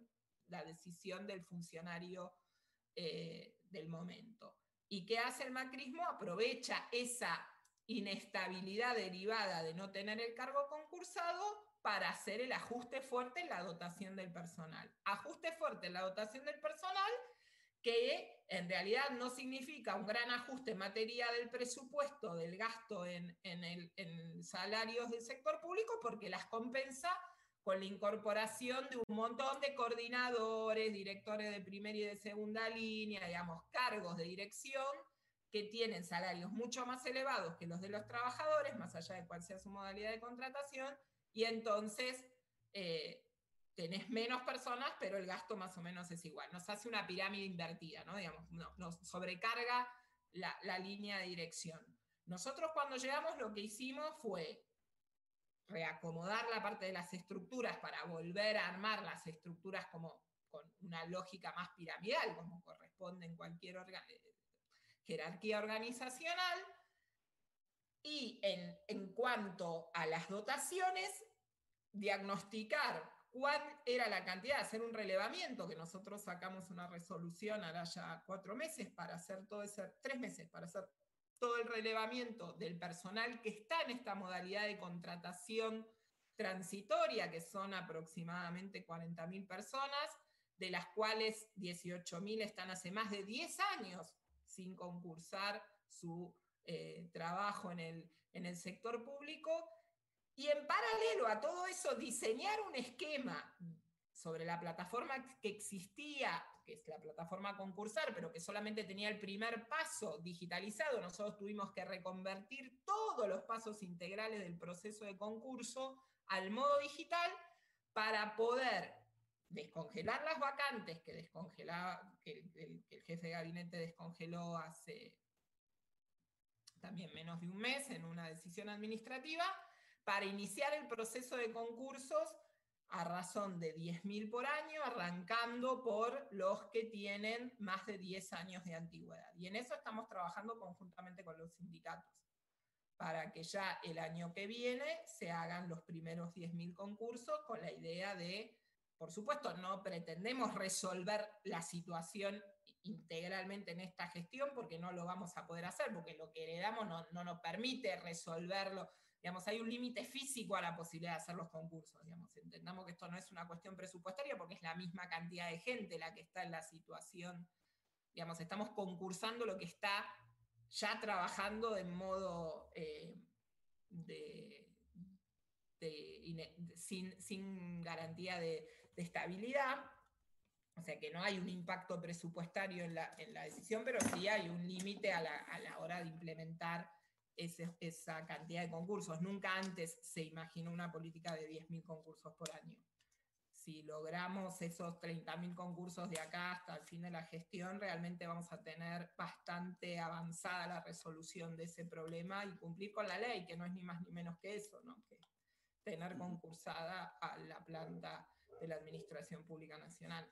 la decisión del funcionario eh, del momento. ¿Y qué hace el macrismo? Aprovecha esa inestabilidad derivada de no tener el cargo concursado para hacer el ajuste fuerte en la dotación del personal. Ajuste fuerte en la dotación del personal que en realidad no significa un gran ajuste en materia del presupuesto, del gasto en, en, salarios del sector público, porque las compensa con la incorporación de un montón de coordinadores, directores de primera y de segunda línea, digamos, cargos de dirección que tienen salarios mucho más elevados que los de los trabajadores, más allá de cuál sea su modalidad de contratación, y entonces eh, tenés menos personas, pero el gasto más o menos es igual. Nos hace una pirámide invertida, ¿no? Digamos, nos sobrecarga la, la línea de dirección. Nosotros cuando llegamos lo que hicimos fue reacomodar la parte de las estructuras para volver a armar las estructuras como con una lógica más piramidal, como corresponde en cualquier jerarquía organizacional. Y en, en cuanto a las dotaciones, diagnosticar cuál era la cantidad, hacer un relevamiento, que nosotros sacamos una resolución ahora ya cuatro meses para hacer todo ese, tres meses para hacer todo el relevamiento del personal que está en esta modalidad de contratación transitoria, que son aproximadamente 40.000 personas, de las cuales 18.000 están hace más de 10 años sin concursar su eh, trabajo en el, en el sector público, y en paralelo a todo eso, diseñar un esquema sobre la plataforma que existía, que es la plataforma concursar, pero que solamente tenía el primer paso digitalizado. Nosotros tuvimos que reconvertir todos los pasos integrales del proceso de concurso al modo digital para poder descongelar las vacantes que, descongelaba, que el jefe de gabinete descongeló hace también menos de un mes en una decisión administrativa para iniciar el proceso de concursos a razón de 10.000 por año, arrancando por los que tienen más de 10 años de antigüedad. Y en eso estamos trabajando conjuntamente con los sindicatos, para que ya el año que viene se hagan los primeros 10.000 concursos con la idea de, por supuesto, no pretendemos resolver la situación integralmente en esta gestión porque no lo vamos a poder hacer, porque lo que heredamos no, no nos permite resolverlo Digamos, hay un límite físico a la posibilidad de hacer los concursos. Digamos. Entendamos que esto no es una cuestión presupuestaria porque es la misma cantidad de gente la que está en la situación. Digamos, estamos concursando lo que está ya trabajando de modo eh, sin, garantía de, estabilidad. O sea que no hay un impacto presupuestario en la, decisión, pero sí hay un límite a la hora de implementar esa cantidad de concursos. Nunca antes se imaginó una política de 10.000 concursos por año. Si logramos esos 30.000 concursos de acá hasta el fin de la gestión, realmente vamos a tener bastante avanzada la resolución de ese problema y cumplir con la ley, que no es ni más ni menos que eso, ¿no? que tener concursada a la planta de la Administración Pública Nacional.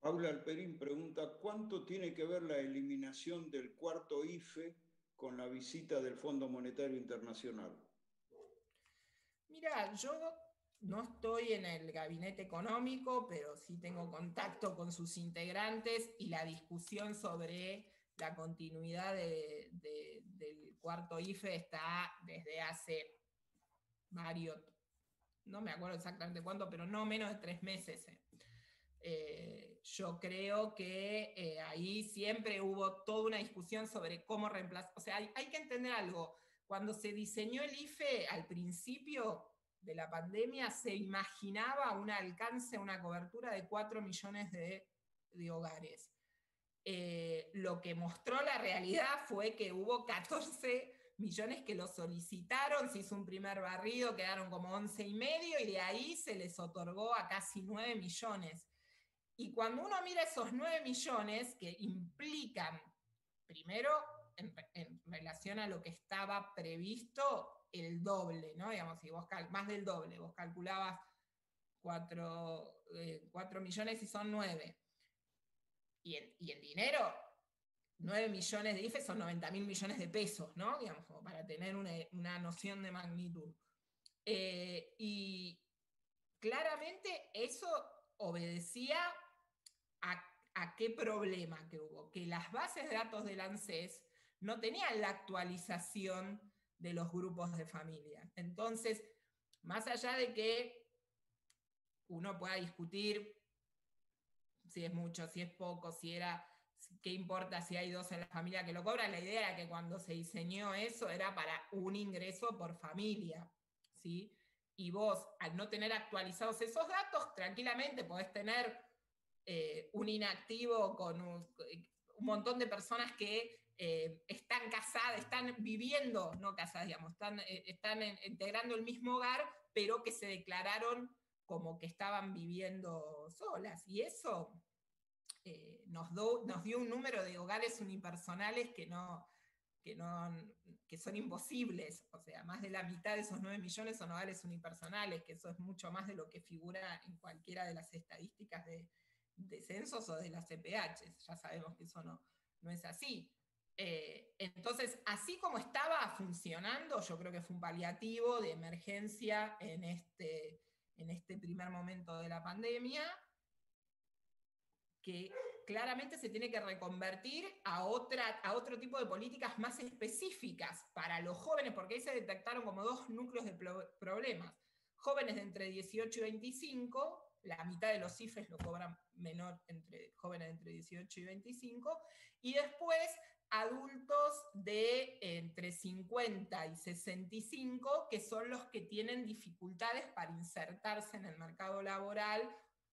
Paula Alperín pregunta, ¿cuánto tiene que ver la eliminación del cuarto IFE con la visita del Fondo Monetario Internacional? Mira, yo no estoy en el gabinete económico, pero sí tengo contacto con sus integrantes y la discusión sobre la continuidad del cuarto IFE está desde hace varios, no me acuerdo exactamente cuánto, pero no menos de tres meses. Eh. Yo creo que eh, ahí siempre hubo toda una discusión sobre cómo reemplazar. O sea, hay, que entender algo. Cuando se diseñó el IFE al principio de la pandemia, se imaginaba un alcance, una cobertura de 4 millones de, hogares. Eh, lo que mostró la realidad fue que hubo 14 millones que lo solicitaron, se hizo un primer barrido, quedaron como 11 y medio y de ahí se les otorgó a casi 9 millones. Y cuando uno mira esos 9 millones que implican, primero, en, relación a lo que estaba previsto, el doble, ¿no? Digamos, si vos más del doble, vos calculabas 4, eh, millones y son 9. Y en, y en dinero 9 millones de IFE son 90 mil millones de pesos, ¿no? Digamos, para tener una, noción de magnitud. Eh, y claramente eso obedecía a, qué problema que hubo, que las bases de datos del ANSES no tenían la actualización de los grupos de familia. Entonces, más allá de que uno pueda discutir si es mucho, si es poco, si era, qué importa si hay dos en la familia que lo cobran, la idea era que cuando se diseñó eso era para un ingreso por familia, ¿sí? Y vos, al no tener actualizados esos datos, tranquilamente podés tener eh, un inactivo con un, montón de personas que eh, están casadas, están viviendo, no casadas, digamos, están, eh, integrando el mismo hogar, pero que se declararon como que estaban viviendo solas. Y eso nos, nos, dio un número de hogares unipersonales que, no, que, no, que son imposibles. O sea, más de la mitad de esos 9 millones son hogares unipersonales, que eso es mucho más de lo que figura en cualquiera de las estadísticas de, de censos o de las CPH. Ya sabemos que eso no, no es así. Eh, entonces, así como estaba funcionando, yo creo que fue un paliativo de emergencia en este, en este primer momento de la pandemia, que claramente se tiene que reconvertir a, otra, a otro tipo de políticas más específicas para los jóvenes, porque ahí se detectaron como dos núcleos de problemas. Jóvenes de entre 18 y 25, la mitad de los cifres lo cobran menor entre jóvenes de entre 18 y 25, y después adultos de entre 50 y 65, que son los que tienen dificultades para insertarse en el mercado laboral,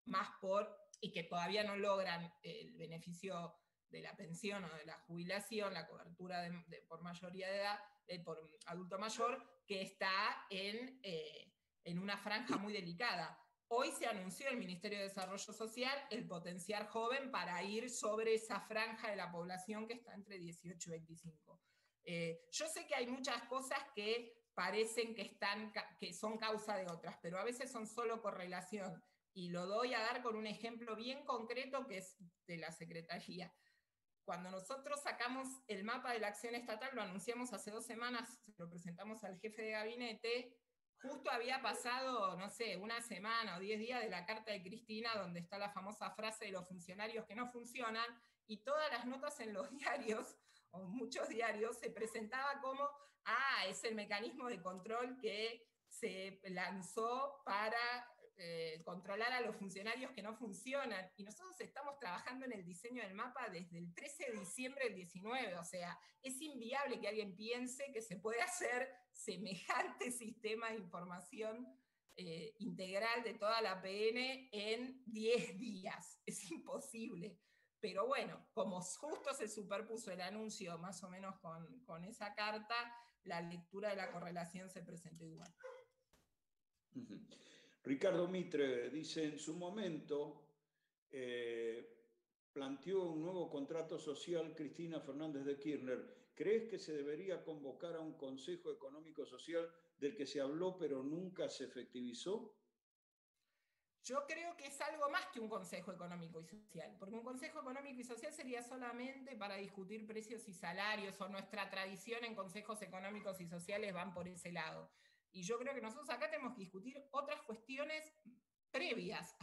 más por, y que todavía no logran el beneficio de la pensión o de la jubilación, la cobertura por mayoría de edad, por adulto mayor, que está en, eh, en una franja muy delicada. Hoy se anunció el Ministerio de Desarrollo Social el potenciar joven para ir sobre esa franja de la población que está entre 18 y 25. Eh, yo sé que hay muchas cosas que parecen que, están, que son causa de otras, pero a veces son solo correlación. Y lo doy a dar con un ejemplo bien concreto que es de la Secretaría. Cuando nosotros sacamos el mapa de la acción estatal, lo anunciamos hace dos semanas, lo presentamos al jefe de gabinete, Justo había pasado, no sé, una semana o diez días de la carta de Cristina, donde está la famosa frase de los funcionarios que no funcionan, y todas las notas en los diarios, o muchos diarios, se presentaba como, ah, es el mecanismo de control que se lanzó para eh, controlar a los funcionarios que no funcionan. Y nosotros estamos trabajando en el diseño del mapa desde el 13 de diciembre del 19, o sea, es inviable que alguien piense que se puede hacer semejante sistema de información eh, integral de toda la PN en 10 días. Es imposible. Pero bueno, como justo se superpuso el anuncio más o menos con, con esa carta, la lectura de la correlación se presentó igual. Ricardo Mitre dice, en su momento eh, planteó un nuevo contrato social Cristina Fernández de Kirchner. ¿Crees que se debería convocar a un Consejo Económico Social del que se habló pero nunca se efectivizó? Yo creo que es algo más que un Consejo Económico y Social, porque un Consejo Económico y Social sería solamente para discutir precios y salarios, o nuestra tradición en consejos económicos y sociales van por ese lado. Y yo creo que nosotros acá tenemos que discutir otras cuestiones previas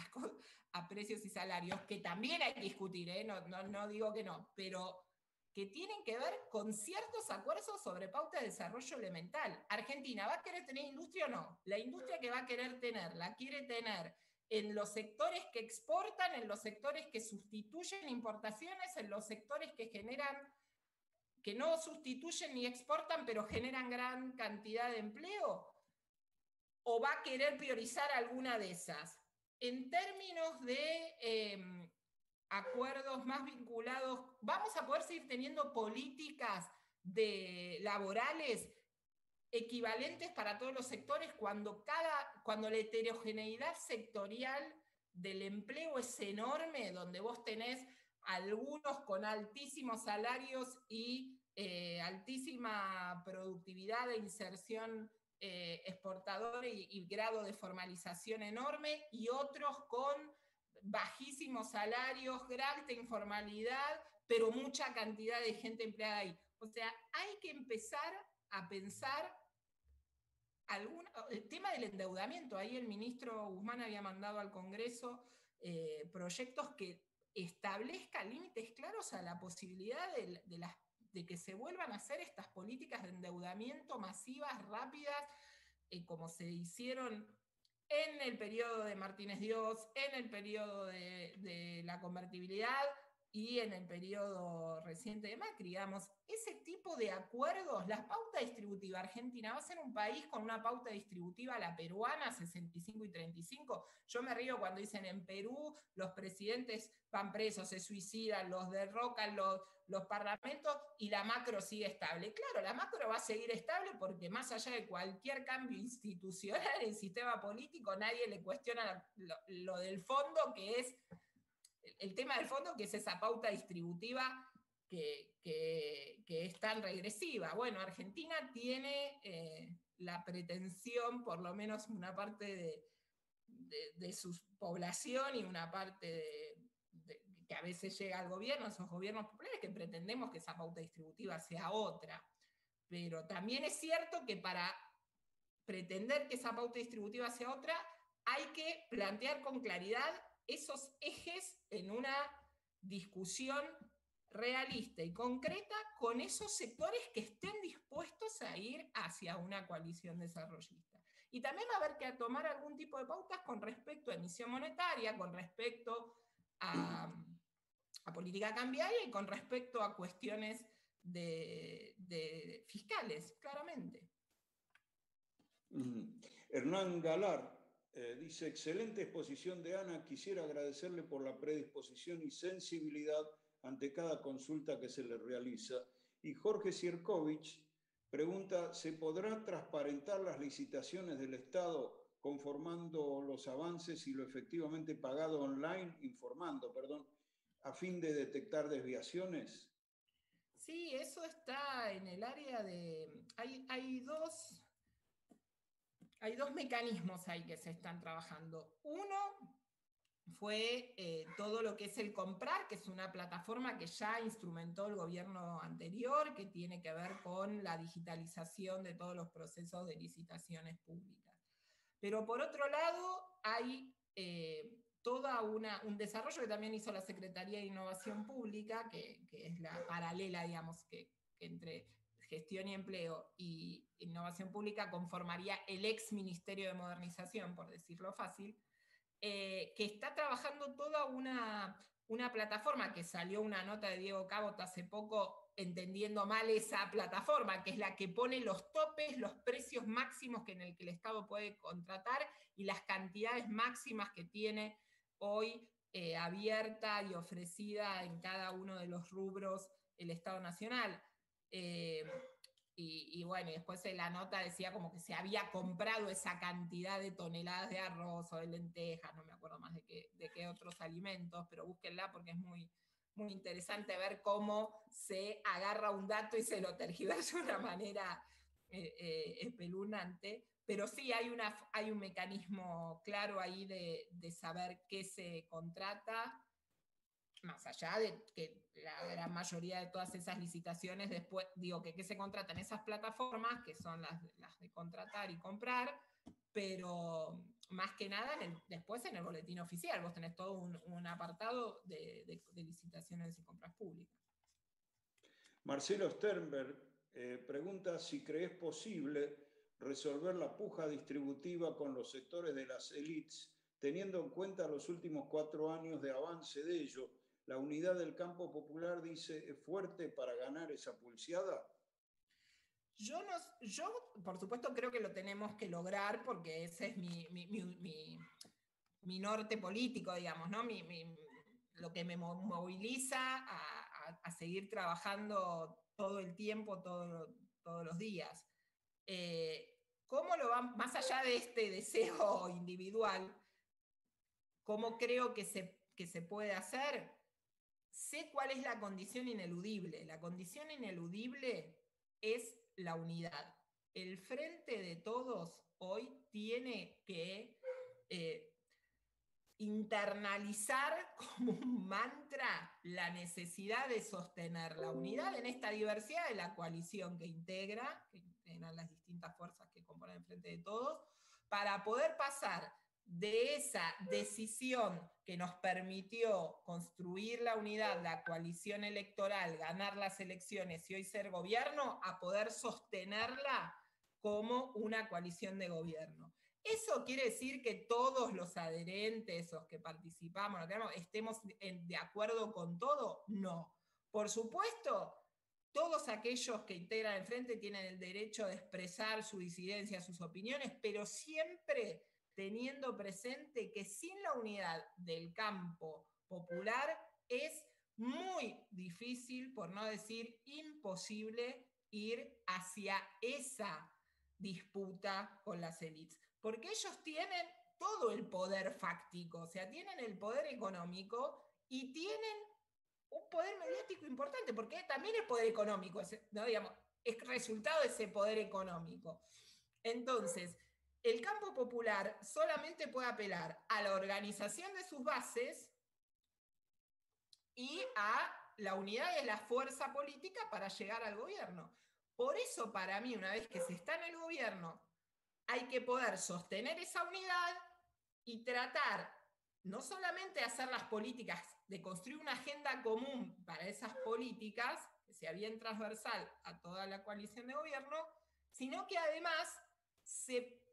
a, precios y salarios, que también hay que discutir, ¿eh? no, no, digo que no, pero que tienen que ver con ciertos acuerdos sobre pauta de desarrollo elemental. Argentina, ¿va a querer tener industria o no? La industria que va a querer tener, la quiere tener en los sectores que exportan, en los sectores que sustituyen importaciones, en los sectores que generan que no sustituyen ni exportan, pero generan gran cantidad de empleo? ¿O va a querer priorizar alguna de esas? En términos de em, acuerdos más vinculados, ¿vamos a poder seguir teniendo políticas de, laborales equivalentes para todos los sectores cuando, cada, cuando la heterogeneidad sectorial del empleo es enorme, donde vos tenés algunos con altísimos salarios y eh, altísima productividad de inserción eh, exportadora y, grado de formalización enorme, y otros con bajísimos salarios, gran informalidad, pero mucha cantidad de gente empleada ahí. O sea, hay que empezar a pensar el tema del endeudamiento. Ahí el ministro Guzmán había mandado al Congreso eh, proyectos que establezcan límites claros a la posibilidad de, que se vuelvan a hacer estas políticas de endeudamiento masivas, rápidas, eh, como se hicieron en el periodo de Martínez Dios, en el periodo de la convertibilidad, y en el periodo reciente de Macri, digamos, ese tipo de acuerdos, la pauta distributiva argentina va a ser un país con una pauta distributiva, la peruana, 65 y 35. Yo me río cuando dicen en Perú los presidentes van presos, se suicidan, los derrocan los, los parlamentos y la macro sigue estable. Claro, la macro va a seguir estable porque más allá de cualquier cambio institucional en el sistema político, nadie le cuestiona lo del fondo, que es el tema del fondo, que es esa pauta distributiva que, es tan regresiva. Bueno, Argentina tiene eh, la pretensión, por lo menos una parte de, su población y una parte que a veces llega al gobierno, esos gobiernos populares, que pretendemos que esa pauta distributiva sea otra. Pero también es cierto que para pretender que esa pauta distributiva sea otra, hay que plantear con claridad esos ejes en una discusión realista y concreta con esos sectores que estén dispuestos a ir hacia una coalición desarrollista. Y también va a haber que tomar algún tipo de pautas con respecto a emisión monetaria, con respecto a, política cambiaria y con respecto a cuestiones de, fiscales, claramente. Hernán Galar eh, dice, excelente exposición de Ana, quisiera agradecerle por la predisposición y sensibilidad ante cada consulta que se le realiza. Y Jorge Sierkovich pregunta, ¿se podrá transparentar las licitaciones del Estado conformando los avances y lo efectivamente pagado online, informando, perdón, a fin de detectar desviaciones? Sí, eso está en el área de... Hay, hay dos hay dos mecanismos ahí que se están trabajando. Uno fue eh, todo lo que es el comprar, que es una plataforma que ya instrumentó el gobierno anterior, que tiene que ver con la digitalización de todos los procesos de licitaciones públicas. Pero por otro lado, hay eh, todo un desarrollo que también hizo la Secretaría de Innovación Pública, que, es la paralela, digamos, que entre Gestión y Empleo y Innovación Pública conformaría el ex Ministerio de Modernización, por decirlo fácil, eh, que está trabajando toda una, una plataforma que salió una nota de Diego Cabot hace poco entendiendo mal esa plataforma, que es la que pone los topes, los precios máximos que en el que el Estado puede contratar y las cantidades máximas que tiene hoy eh, abierta y ofrecida en cada uno de los rubros el Estado Nacional. Eh, y, bueno, después la nota decía como que se había comprado esa cantidad de toneladas de arroz o de lentejas, no me acuerdo más de qué, de qué otros alimentos, pero búsquenla porque es muy, muy interesante ver cómo se agarra un dato y se lo tergiversa de una manera eh, eh, espelunante. Pero sí hay, una, hay un mecanismo claro ahí de, de saber qué se contrata más allá de que la gran mayoría de todas esas licitaciones después, digo, que, se contratan esas plataformas, que son las, de contratar y comprar, pero más que nada después en el boletín oficial, vos tenés todo un, apartado de, licitaciones y compras públicas. Marcelo Sternberg eh, pregunta si crees posible resolver la puja distributiva con los sectores de las élites, teniendo en cuenta los últimos cuatro años de avance de ello la unidad del campo popular dice es fuerte para ganar esa pulseada? Yo, no, yo, por supuesto, creo que lo tenemos que lograr porque ese es mi, mi, norte político, digamos, ¿no? lo que me moviliza a, seguir trabajando todo el tiempo, todo, todos los días. Eh, ¿Cómo lo va, más allá de este deseo individual, cómo creo que se, que se puede hacer? Sé cuál es la condición ineludible. La condición ineludible es la unidad. El frente de todos hoy tiene que eh, internalizar como un mantra la necesidad de sostener la unidad en esta diversidad de la coalición que integra, que integran las distintas fuerzas que componen el Frente de Todos, para poder pasar de esa decisión que nos permitió construir la unidad, la coalición electoral, ganar las elecciones y hoy ser gobierno, a poder sostenerla como una coalición de gobierno. ¿Eso quiere decir que todos los adherentes, los que participamos, estemos de acuerdo con todo? No. Por supuesto, todos aquellos que integran el frente tienen el derecho de expresar su disidencia, sus opiniones, pero siempre teniendo presente que sin la unidad del campo popular es muy difícil, por no decir imposible, ir hacia esa disputa con las élites porque ellos tienen todo el poder fáctico, o sea, tienen el poder económico y tienen un poder mediático importante, porque también es poder económico, ¿no? Digamos, es resultado de ese poder económico. Entonces, el campo popular solamente puede apelar a la organización de sus bases y a la unidad de la fuerza política para llegar al gobierno. Por eso, para mí, una vez que se está en el gobierno hay que poder sostener esa unidad y tratar no solamente de hacer las políticas, de construir una agenda común para esas políticas, que sea bien transversal a toda la coalición de gobierno, sino que además se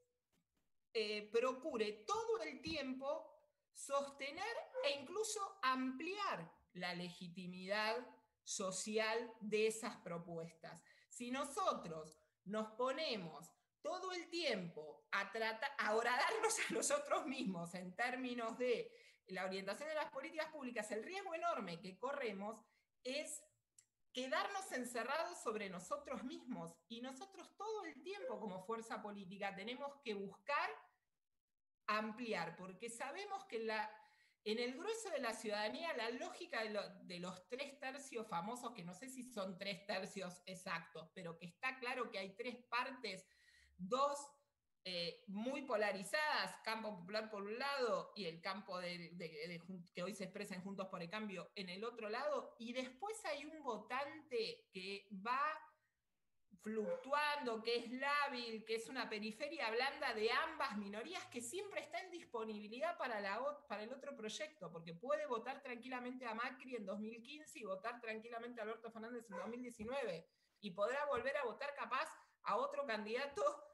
eh, procure todo el tiempo sostener e incluso ampliar la legitimidad social de esas propuestas. Si nosotros nos ponemos todo el tiempo a, tratar, a horadarnos a nosotros mismos en términos de la orientación de las políticas públicas, el riesgo enorme que corremos es quedarnos encerrados sobre nosotros mismos. Y nosotros todo el tiempo como fuerza política tenemos que buscar ampliar, porque sabemos que la, en el grueso de la ciudadanía la lógica de, de, los tres tercios famosos, que no sé si son tres tercios exactos, pero que está claro que hay tres partes dos eh, muy polarizadas, campo popular por un lado y el campo que hoy se expresa en Juntos por el Cambio en el otro lado, y después hay un votante que va fluctuando, que es lábil, que es una periferia blanda de ambas minorías, que siempre está en disponibilidad para, la, para el otro proyecto, porque puede votar tranquilamente a Macri en 2015 y votar tranquilamente a Alberto Fernández en 2019, y podrá volver a votar capaz a otro candidato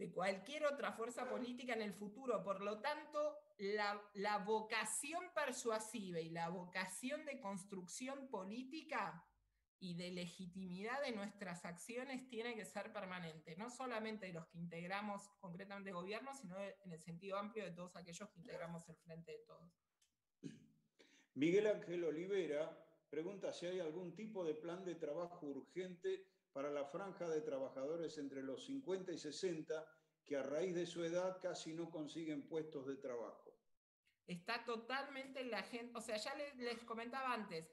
de cualquier otra fuerza política en el futuro. Por lo tanto, la, vocación persuasiva y la vocación de construcción política y de legitimidad de nuestras acciones tiene que ser permanente, no solamente de los que integramos concretamente gobierno, sino en el sentido amplio de todos aquellos que integramos el frente de todos. Miguel Ángel Olivera pregunta si hay algún tipo de plan de trabajo urgente para la franja de trabajadores entre los 50 y 60 que a raíz de su edad casi no consiguen puestos de trabajo. Está totalmente en la gente, o sea, ya les, comentaba antes,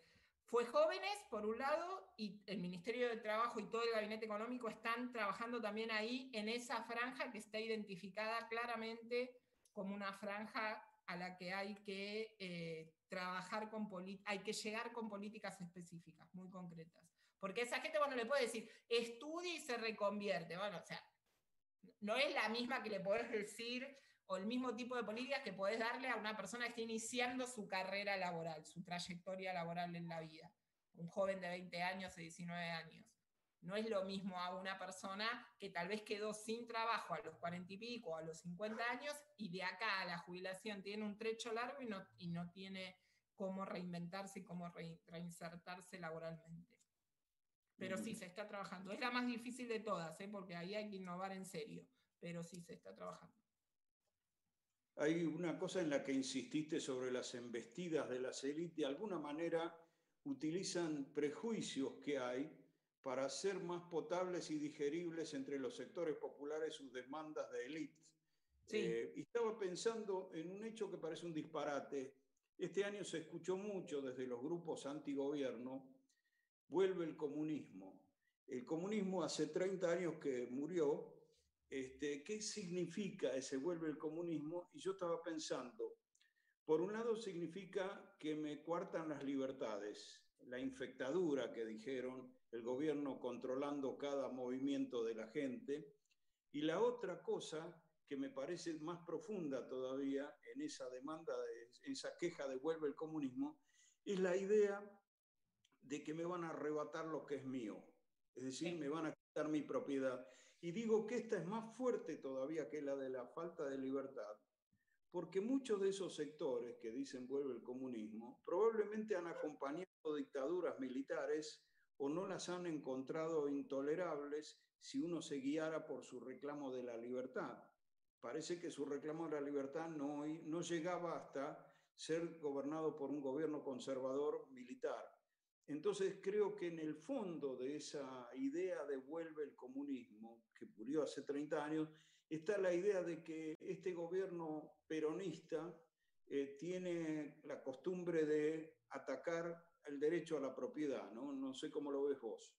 fue jóvenes, por un lado, y el Ministerio de Trabajo y todo el Gabinete Económico están trabajando también ahí en esa franja que está identificada claramente como una franja a la que hay que eh, trabajar con hay que llegar con políticas específicas, muy concretas. Porque esa gente, bueno, le puede decir, estudia y se reconvierte. Bueno, o sea, no es la misma que le podés decir o el mismo tipo de políticas que podés darle a una persona que está iniciando su carrera laboral, su trayectoria laboral en la vida. Un joven de 20 años o 19 años. No es lo mismo a una persona que tal vez quedó sin trabajo a los 40 y pico, a los 50 años, y de acá a la jubilación tiene un trecho largo y no, y no tiene cómo reinventarse y cómo reinsertarse laboralmente. Pero sí, se está trabajando. Es la más difícil de todas, ¿eh? porque ahí hay que innovar en serio, pero sí se está trabajando. Hay una cosa en la que insististe sobre las embestidas de las élites. De alguna manera utilizan prejuicios que hay para hacer más potables y digeribles entre los sectores populares sus demandas de élite. Sí. Eh, y estaba pensando en un hecho que parece un disparate. Este año se escuchó mucho desde los grupos antigobierno vuelve el comunismo. El comunismo hace 30 años que murió. Este, ¿Qué significa ese vuelve el comunismo? Y yo estaba pensando, Por un lado significa que me cuartan las libertades, la infectadura que dijeron, el gobierno controlando cada movimiento de la gente. Y la otra cosa que me parece más profunda todavía en esa demanda, en esa queja de vuelve el comunismo, es la idea de que me van a arrebatar lo que es mío, es decir, me van a quitar mi propiedad. Y digo que esta es más fuerte todavía que la de la falta de libertad, porque muchos de esos sectores que dicen vuelve el comunismo probablemente han acompañado dictaduras militares o no las han encontrado intolerables si uno se guiara por su reclamo de la libertad. Parece que su reclamo de la libertad no, no llegaba hasta ser gobernado por un gobierno conservador militar. Entonces creo que en el fondo de esa idea de vuelve el comunismo, que murió hace 30 años, está la idea de que este gobierno peronista eh, tiene la costumbre de atacar el derecho a la propiedad, ¿no? No sé cómo lo ves vos.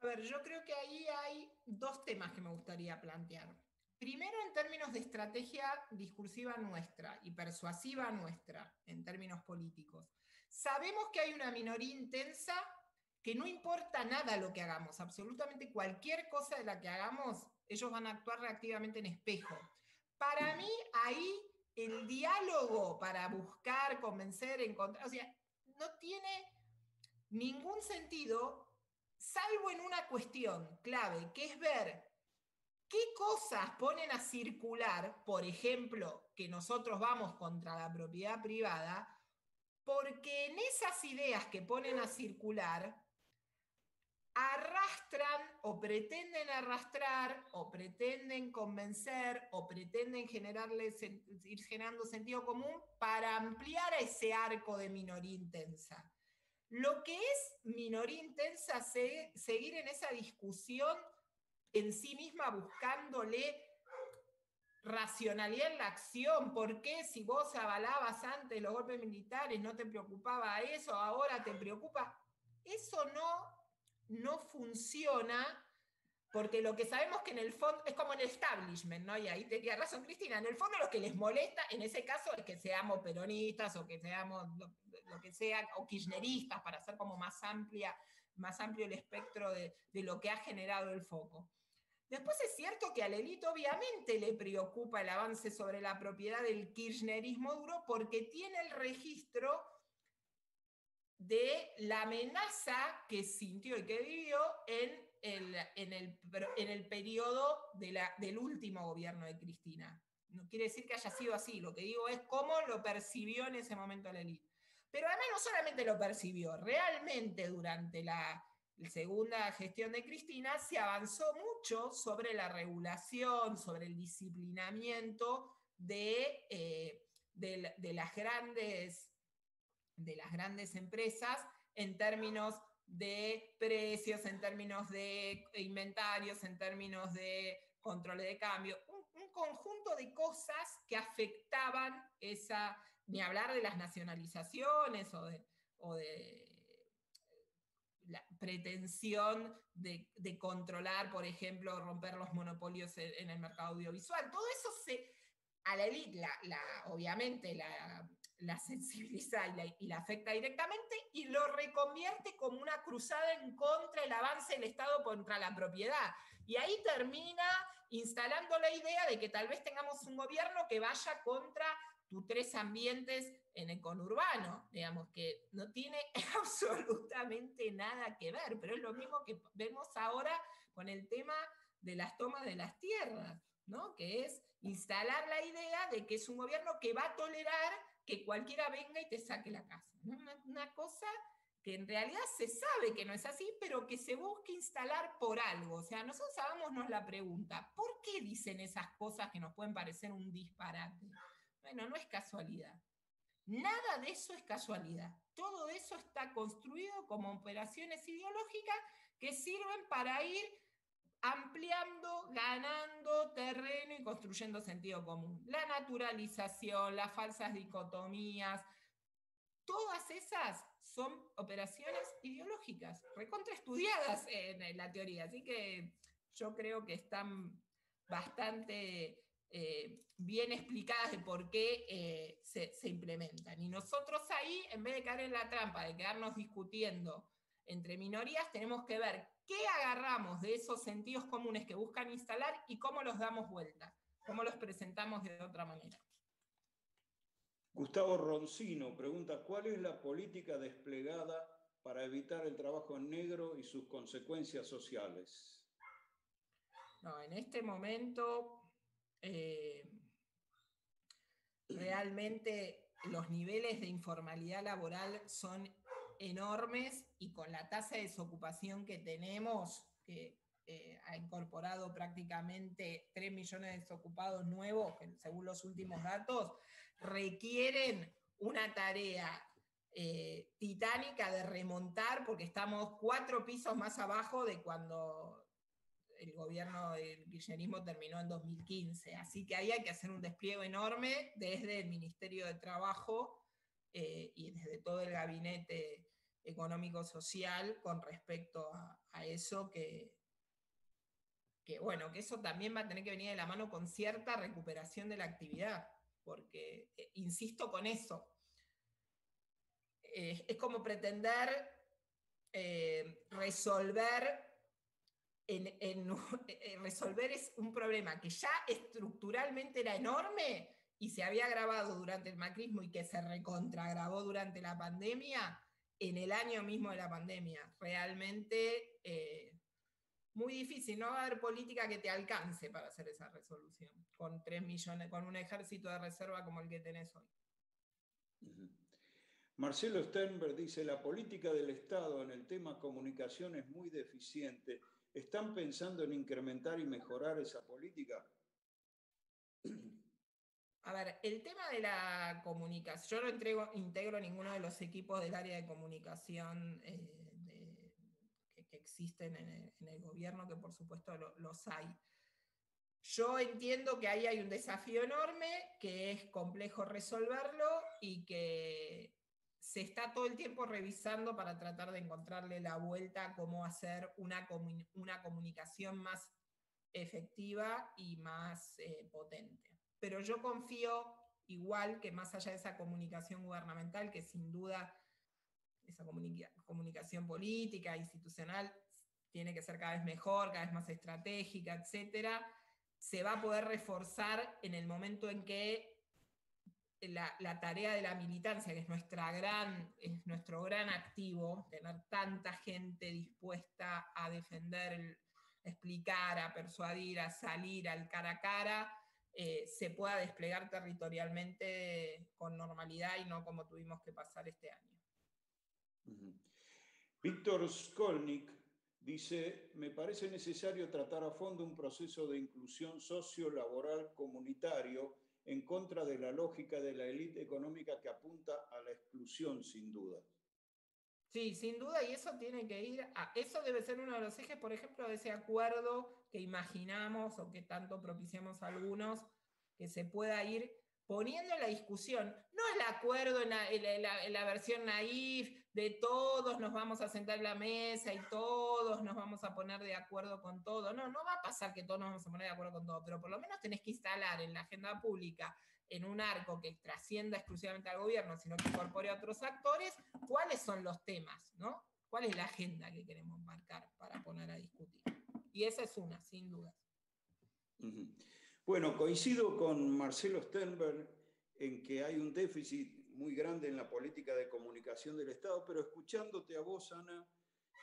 A ver, yo creo que ahí hay dos temas que me gustaría plantear. Primero, en términos de estrategia discursiva nuestra y persuasiva nuestra, en términos políticos. Sabemos que hay una minoría intensa que no importa nada lo que hagamos, absolutamente cualquier cosa de la que hagamos, ellos van a actuar reactivamente en espejo. Para mí, ahí el diálogo para buscar, convencer, encontrar, o sea, no tiene ningún sentido, salvo en una cuestión clave, que es ver qué cosas ponen a circular, por ejemplo, que nosotros vamos contra la propiedad privada, porque en esas ideas que ponen a circular arrastran o pretenden arrastrar o pretenden convencer o pretenden generarle, ir generando sentido común para ampliar ese arco de minoría intensa. Lo que es minoría intensa, seguir en esa discusión en sí misma buscándole racionalidad en la acción. ¿Por qué si vos avalabas antes los golpes militares no te preocupaba eso, ahora te preocupa? Eso no no funciona porque lo que sabemos que en el fondo es como el establishment, ¿no? Y ahí tenía razón Cristina, en el fondo lo que les molesta en ese caso es que seamos peronistas o que seamos lo, que sea, o kirchneristas, para hacer como más, amplia, más amplio el espectro de, de lo que ha generado el foco. Después es cierto que a Lelito obviamente le preocupa el avance sobre la propiedad del kirchnerismo duro porque tiene el registro de la amenaza que sintió y que vivió en el, en el, en el periodo de la, del último gobierno de Cristina. No quiere decir que haya sido así, lo que digo es cómo lo percibió en ese momento la élite. Pero además no solamente lo percibió, realmente durante la, segunda gestión de Cristina se avanzó mucho sobre la regulación, sobre el disciplinamiento de, eh, de las grandes de las grandes empresas en términos de precios, en términos de inventarios, en términos de control de cambio, un, conjunto de cosas que afectaban esa, ni hablar de las nacionalizaciones o de, pretensión de, controlar, por ejemplo, romper los monopolios en, el mercado audiovisual. Todo eso se, a la élite, la, obviamente la la sensibiliza y la, afecta directamente y lo reconvierte como una cruzada en contra del avance del Estado contra la propiedad. Y ahí termina instalando la idea de que tal vez tengamos un gobierno que vaya contra tus tres ambientes en el conurbano, digamos, que no tiene absolutamente nada que ver, pero es lo mismo que vemos ahora con el tema de las tomas de las tierras, ¿no? que es instalar la idea de que es un gobierno que va a tolerar que cualquiera venga y te saque la casa. Una, cosa que en realidad se sabe que no es así, pero que se busca instalar por algo. O sea, nosotros hagámonos la pregunta, ¿por qué dicen esas cosas que nos pueden parecer un disparate? Bueno, no es casualidad. Nada de eso es casualidad. Todo eso está construido como operaciones ideológicas que sirven para ir ampliando, ganando terreno y construyendo sentido común. La naturalización, las falsas dicotomías, todas esas son operaciones ideológicas, recontraestudiadas en la teoría, así que yo creo que están bastante eh, bien explicadas de por qué eh, se se, se implementan. Y nosotros ahí, en vez de caer en la trampa de quedarnos discutiendo entre minorías, tenemos que ver qué agarramos de esos sentidos comunes que buscan instalar y cómo los damos vuelta, cómo los presentamos de otra manera. Gustavo Roncino pregunta, ¿cuál es la política desplegada para evitar el trabajo en negro y sus consecuencias sociales? No, en este momento eh, realmente los niveles de informalidad laboral son enormes y con la tasa de desocupación que tenemos, que eh, ha incorporado prácticamente 3 millones de desocupados nuevos, según los últimos datos, requieren una tarea eh, titánica de remontar porque estamos cuatro pisos más abajo de cuando el gobierno del kirchnerismo terminó en 2015. Así que hay que hacer un despliegue enorme desde el Ministerio de Trabajo eh, y desde todo el gabinete económico-social con respecto a, eso que, que, bueno, que eso también va a tener que venir de la mano con cierta recuperación de la actividad, porque, eh, insisto con eso, eh, es como pretender resolver, en, resolver es un problema que ya estructuralmente era enorme y se había agravado durante el macrismo y que se recontragravó durante la pandemia, en el año mismo de la pandemia. Realmente eh, muy difícil, no va a haber política que te alcance para hacer esa resolución, con 3 millones, con un ejército de reserva como el que tenés hoy. Marcelo Sternberg dice, la política del Estado en el tema comunicación es muy deficiente. ¿Están pensando en incrementar y mejorar esa política? A ver, el tema de la comunicación, yo no entrego, integro ninguno de los equipos del área de comunicación eh, que, existen en el, gobierno, que por supuesto los hay. Yo entiendo que ahí hay un desafío enorme, que es complejo resolverlo y que se está todo el tiempo revisando para tratar de encontrarle la vuelta a cómo hacer una, una comunicación más efectiva y más eh, potente. Pero yo confío igual que más allá de esa comunicación gubernamental, que sin duda esa comunicación política, institucional, tiene que ser cada vez mejor, cada vez más estratégica, etcétera, se va a poder reforzar en el momento en que la, tarea de la militancia, que es, nuestra gran, es nuestro gran activo, tener tanta gente dispuesta a defender, a explicar, a persuadir, a salir al cara a cara, eh, se pueda desplegar territorialmente con normalidad y no como tuvimos que pasar este año. Víctor Skolnik dice, me parece necesario tratar a fondo un proceso de inclusión socio-laboral comunitario en contra de la lógica de la élite económica que apunta a la exclusión, sin duda. Sí, sin duda, y eso tiene que ir a, eso debe ser uno de los ejes, por ejemplo, de ese acuerdo que imaginamos o que tanto propiciamos algunos, que se pueda ir poniendo en la discusión, no el acuerdo en la, versión naif de todos nos vamos a sentar en la mesa y todos nos vamos a poner de acuerdo con todo. No, no va a pasar que todos nos vamos a poner de acuerdo con todo, pero por lo menos tenés que instalar en la agenda pública en un arco que trascienda exclusivamente al gobierno, sino que incorpore a otros actores, cuáles son los temas, ¿no? ¿Cuál es la agenda que queremos marcar para poner a discutir? Y esa es una, sin duda. Bueno, coincido con Marcelo Sternberg en que hay un déficit muy grande en la política de comunicación del Estado, pero escuchándote a vos, Ana,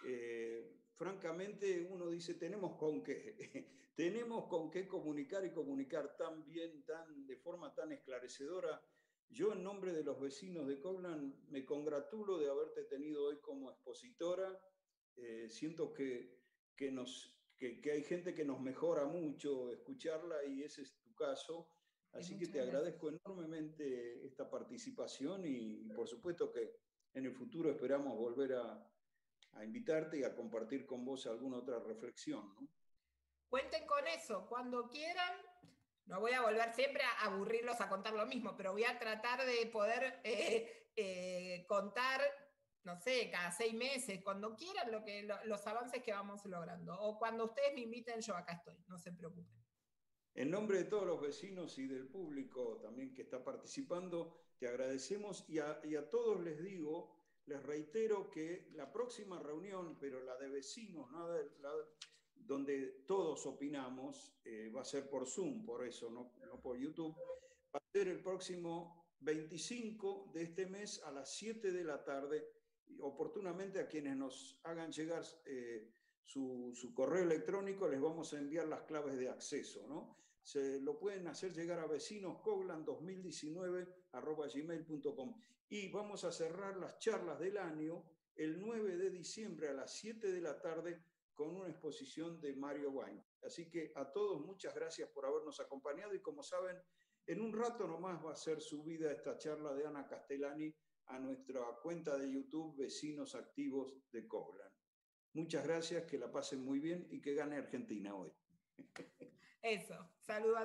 eh, francamente uno dice, tenemos con qué, tenemos con qué comunicar y comunicar tan bien, tan, de forma tan esclarecedora. Yo en nombre de los vecinos de Coblan me congratulo de haberte tenido hoy como expositora. Eh, siento que, que, nos, que, hay gente que nos mejora mucho escucharla y ese es tu caso. Así que te agradezco enormemente esta participación y, por supuesto que en el futuro esperamos volver a, a invitarte y a compartir con vos alguna otra reflexión. ¿no? Cuenten con eso, cuando quieran. No voy a volver siempre a aburrirlos a contar lo mismo, pero voy a tratar de poder eh, eh, contar, no sé, cada seis meses, cuando quieran, lo que, los avances que vamos logrando. O cuando ustedes me inviten, yo acá estoy, no se preocupen. En nombre de todos los vecinos y del público también que está participando, te agradecemos y a, todos les digo, les reitero que la próxima reunión, pero la de vecinos, donde todos opinamos, eh, va a ser por Zoom, por eso, no, por YouTube, va a ser el próximo 25 de este mes a las 7 de la tarde, oportunamente a quienes nos hagan llegar eh, su, su, correo electrónico, les vamos a enviar las claves de acceso, ¿no? Se lo pueden hacer llegar a vecinoscoglan2019.gmail.com. Y vamos a cerrar las charlas del año el 9 de diciembre a las 7 de la tarde con una exposición de Mario Wine. Así que a todos muchas gracias por habernos acompañado y como saben, en un rato nomás va a ser subida esta charla de Ana Castellani a nuestra cuenta de YouTube Vecinos Activos de Coglan. Muchas gracias, que la pasen muy bien y que gane Argentina hoy. Eso, saludos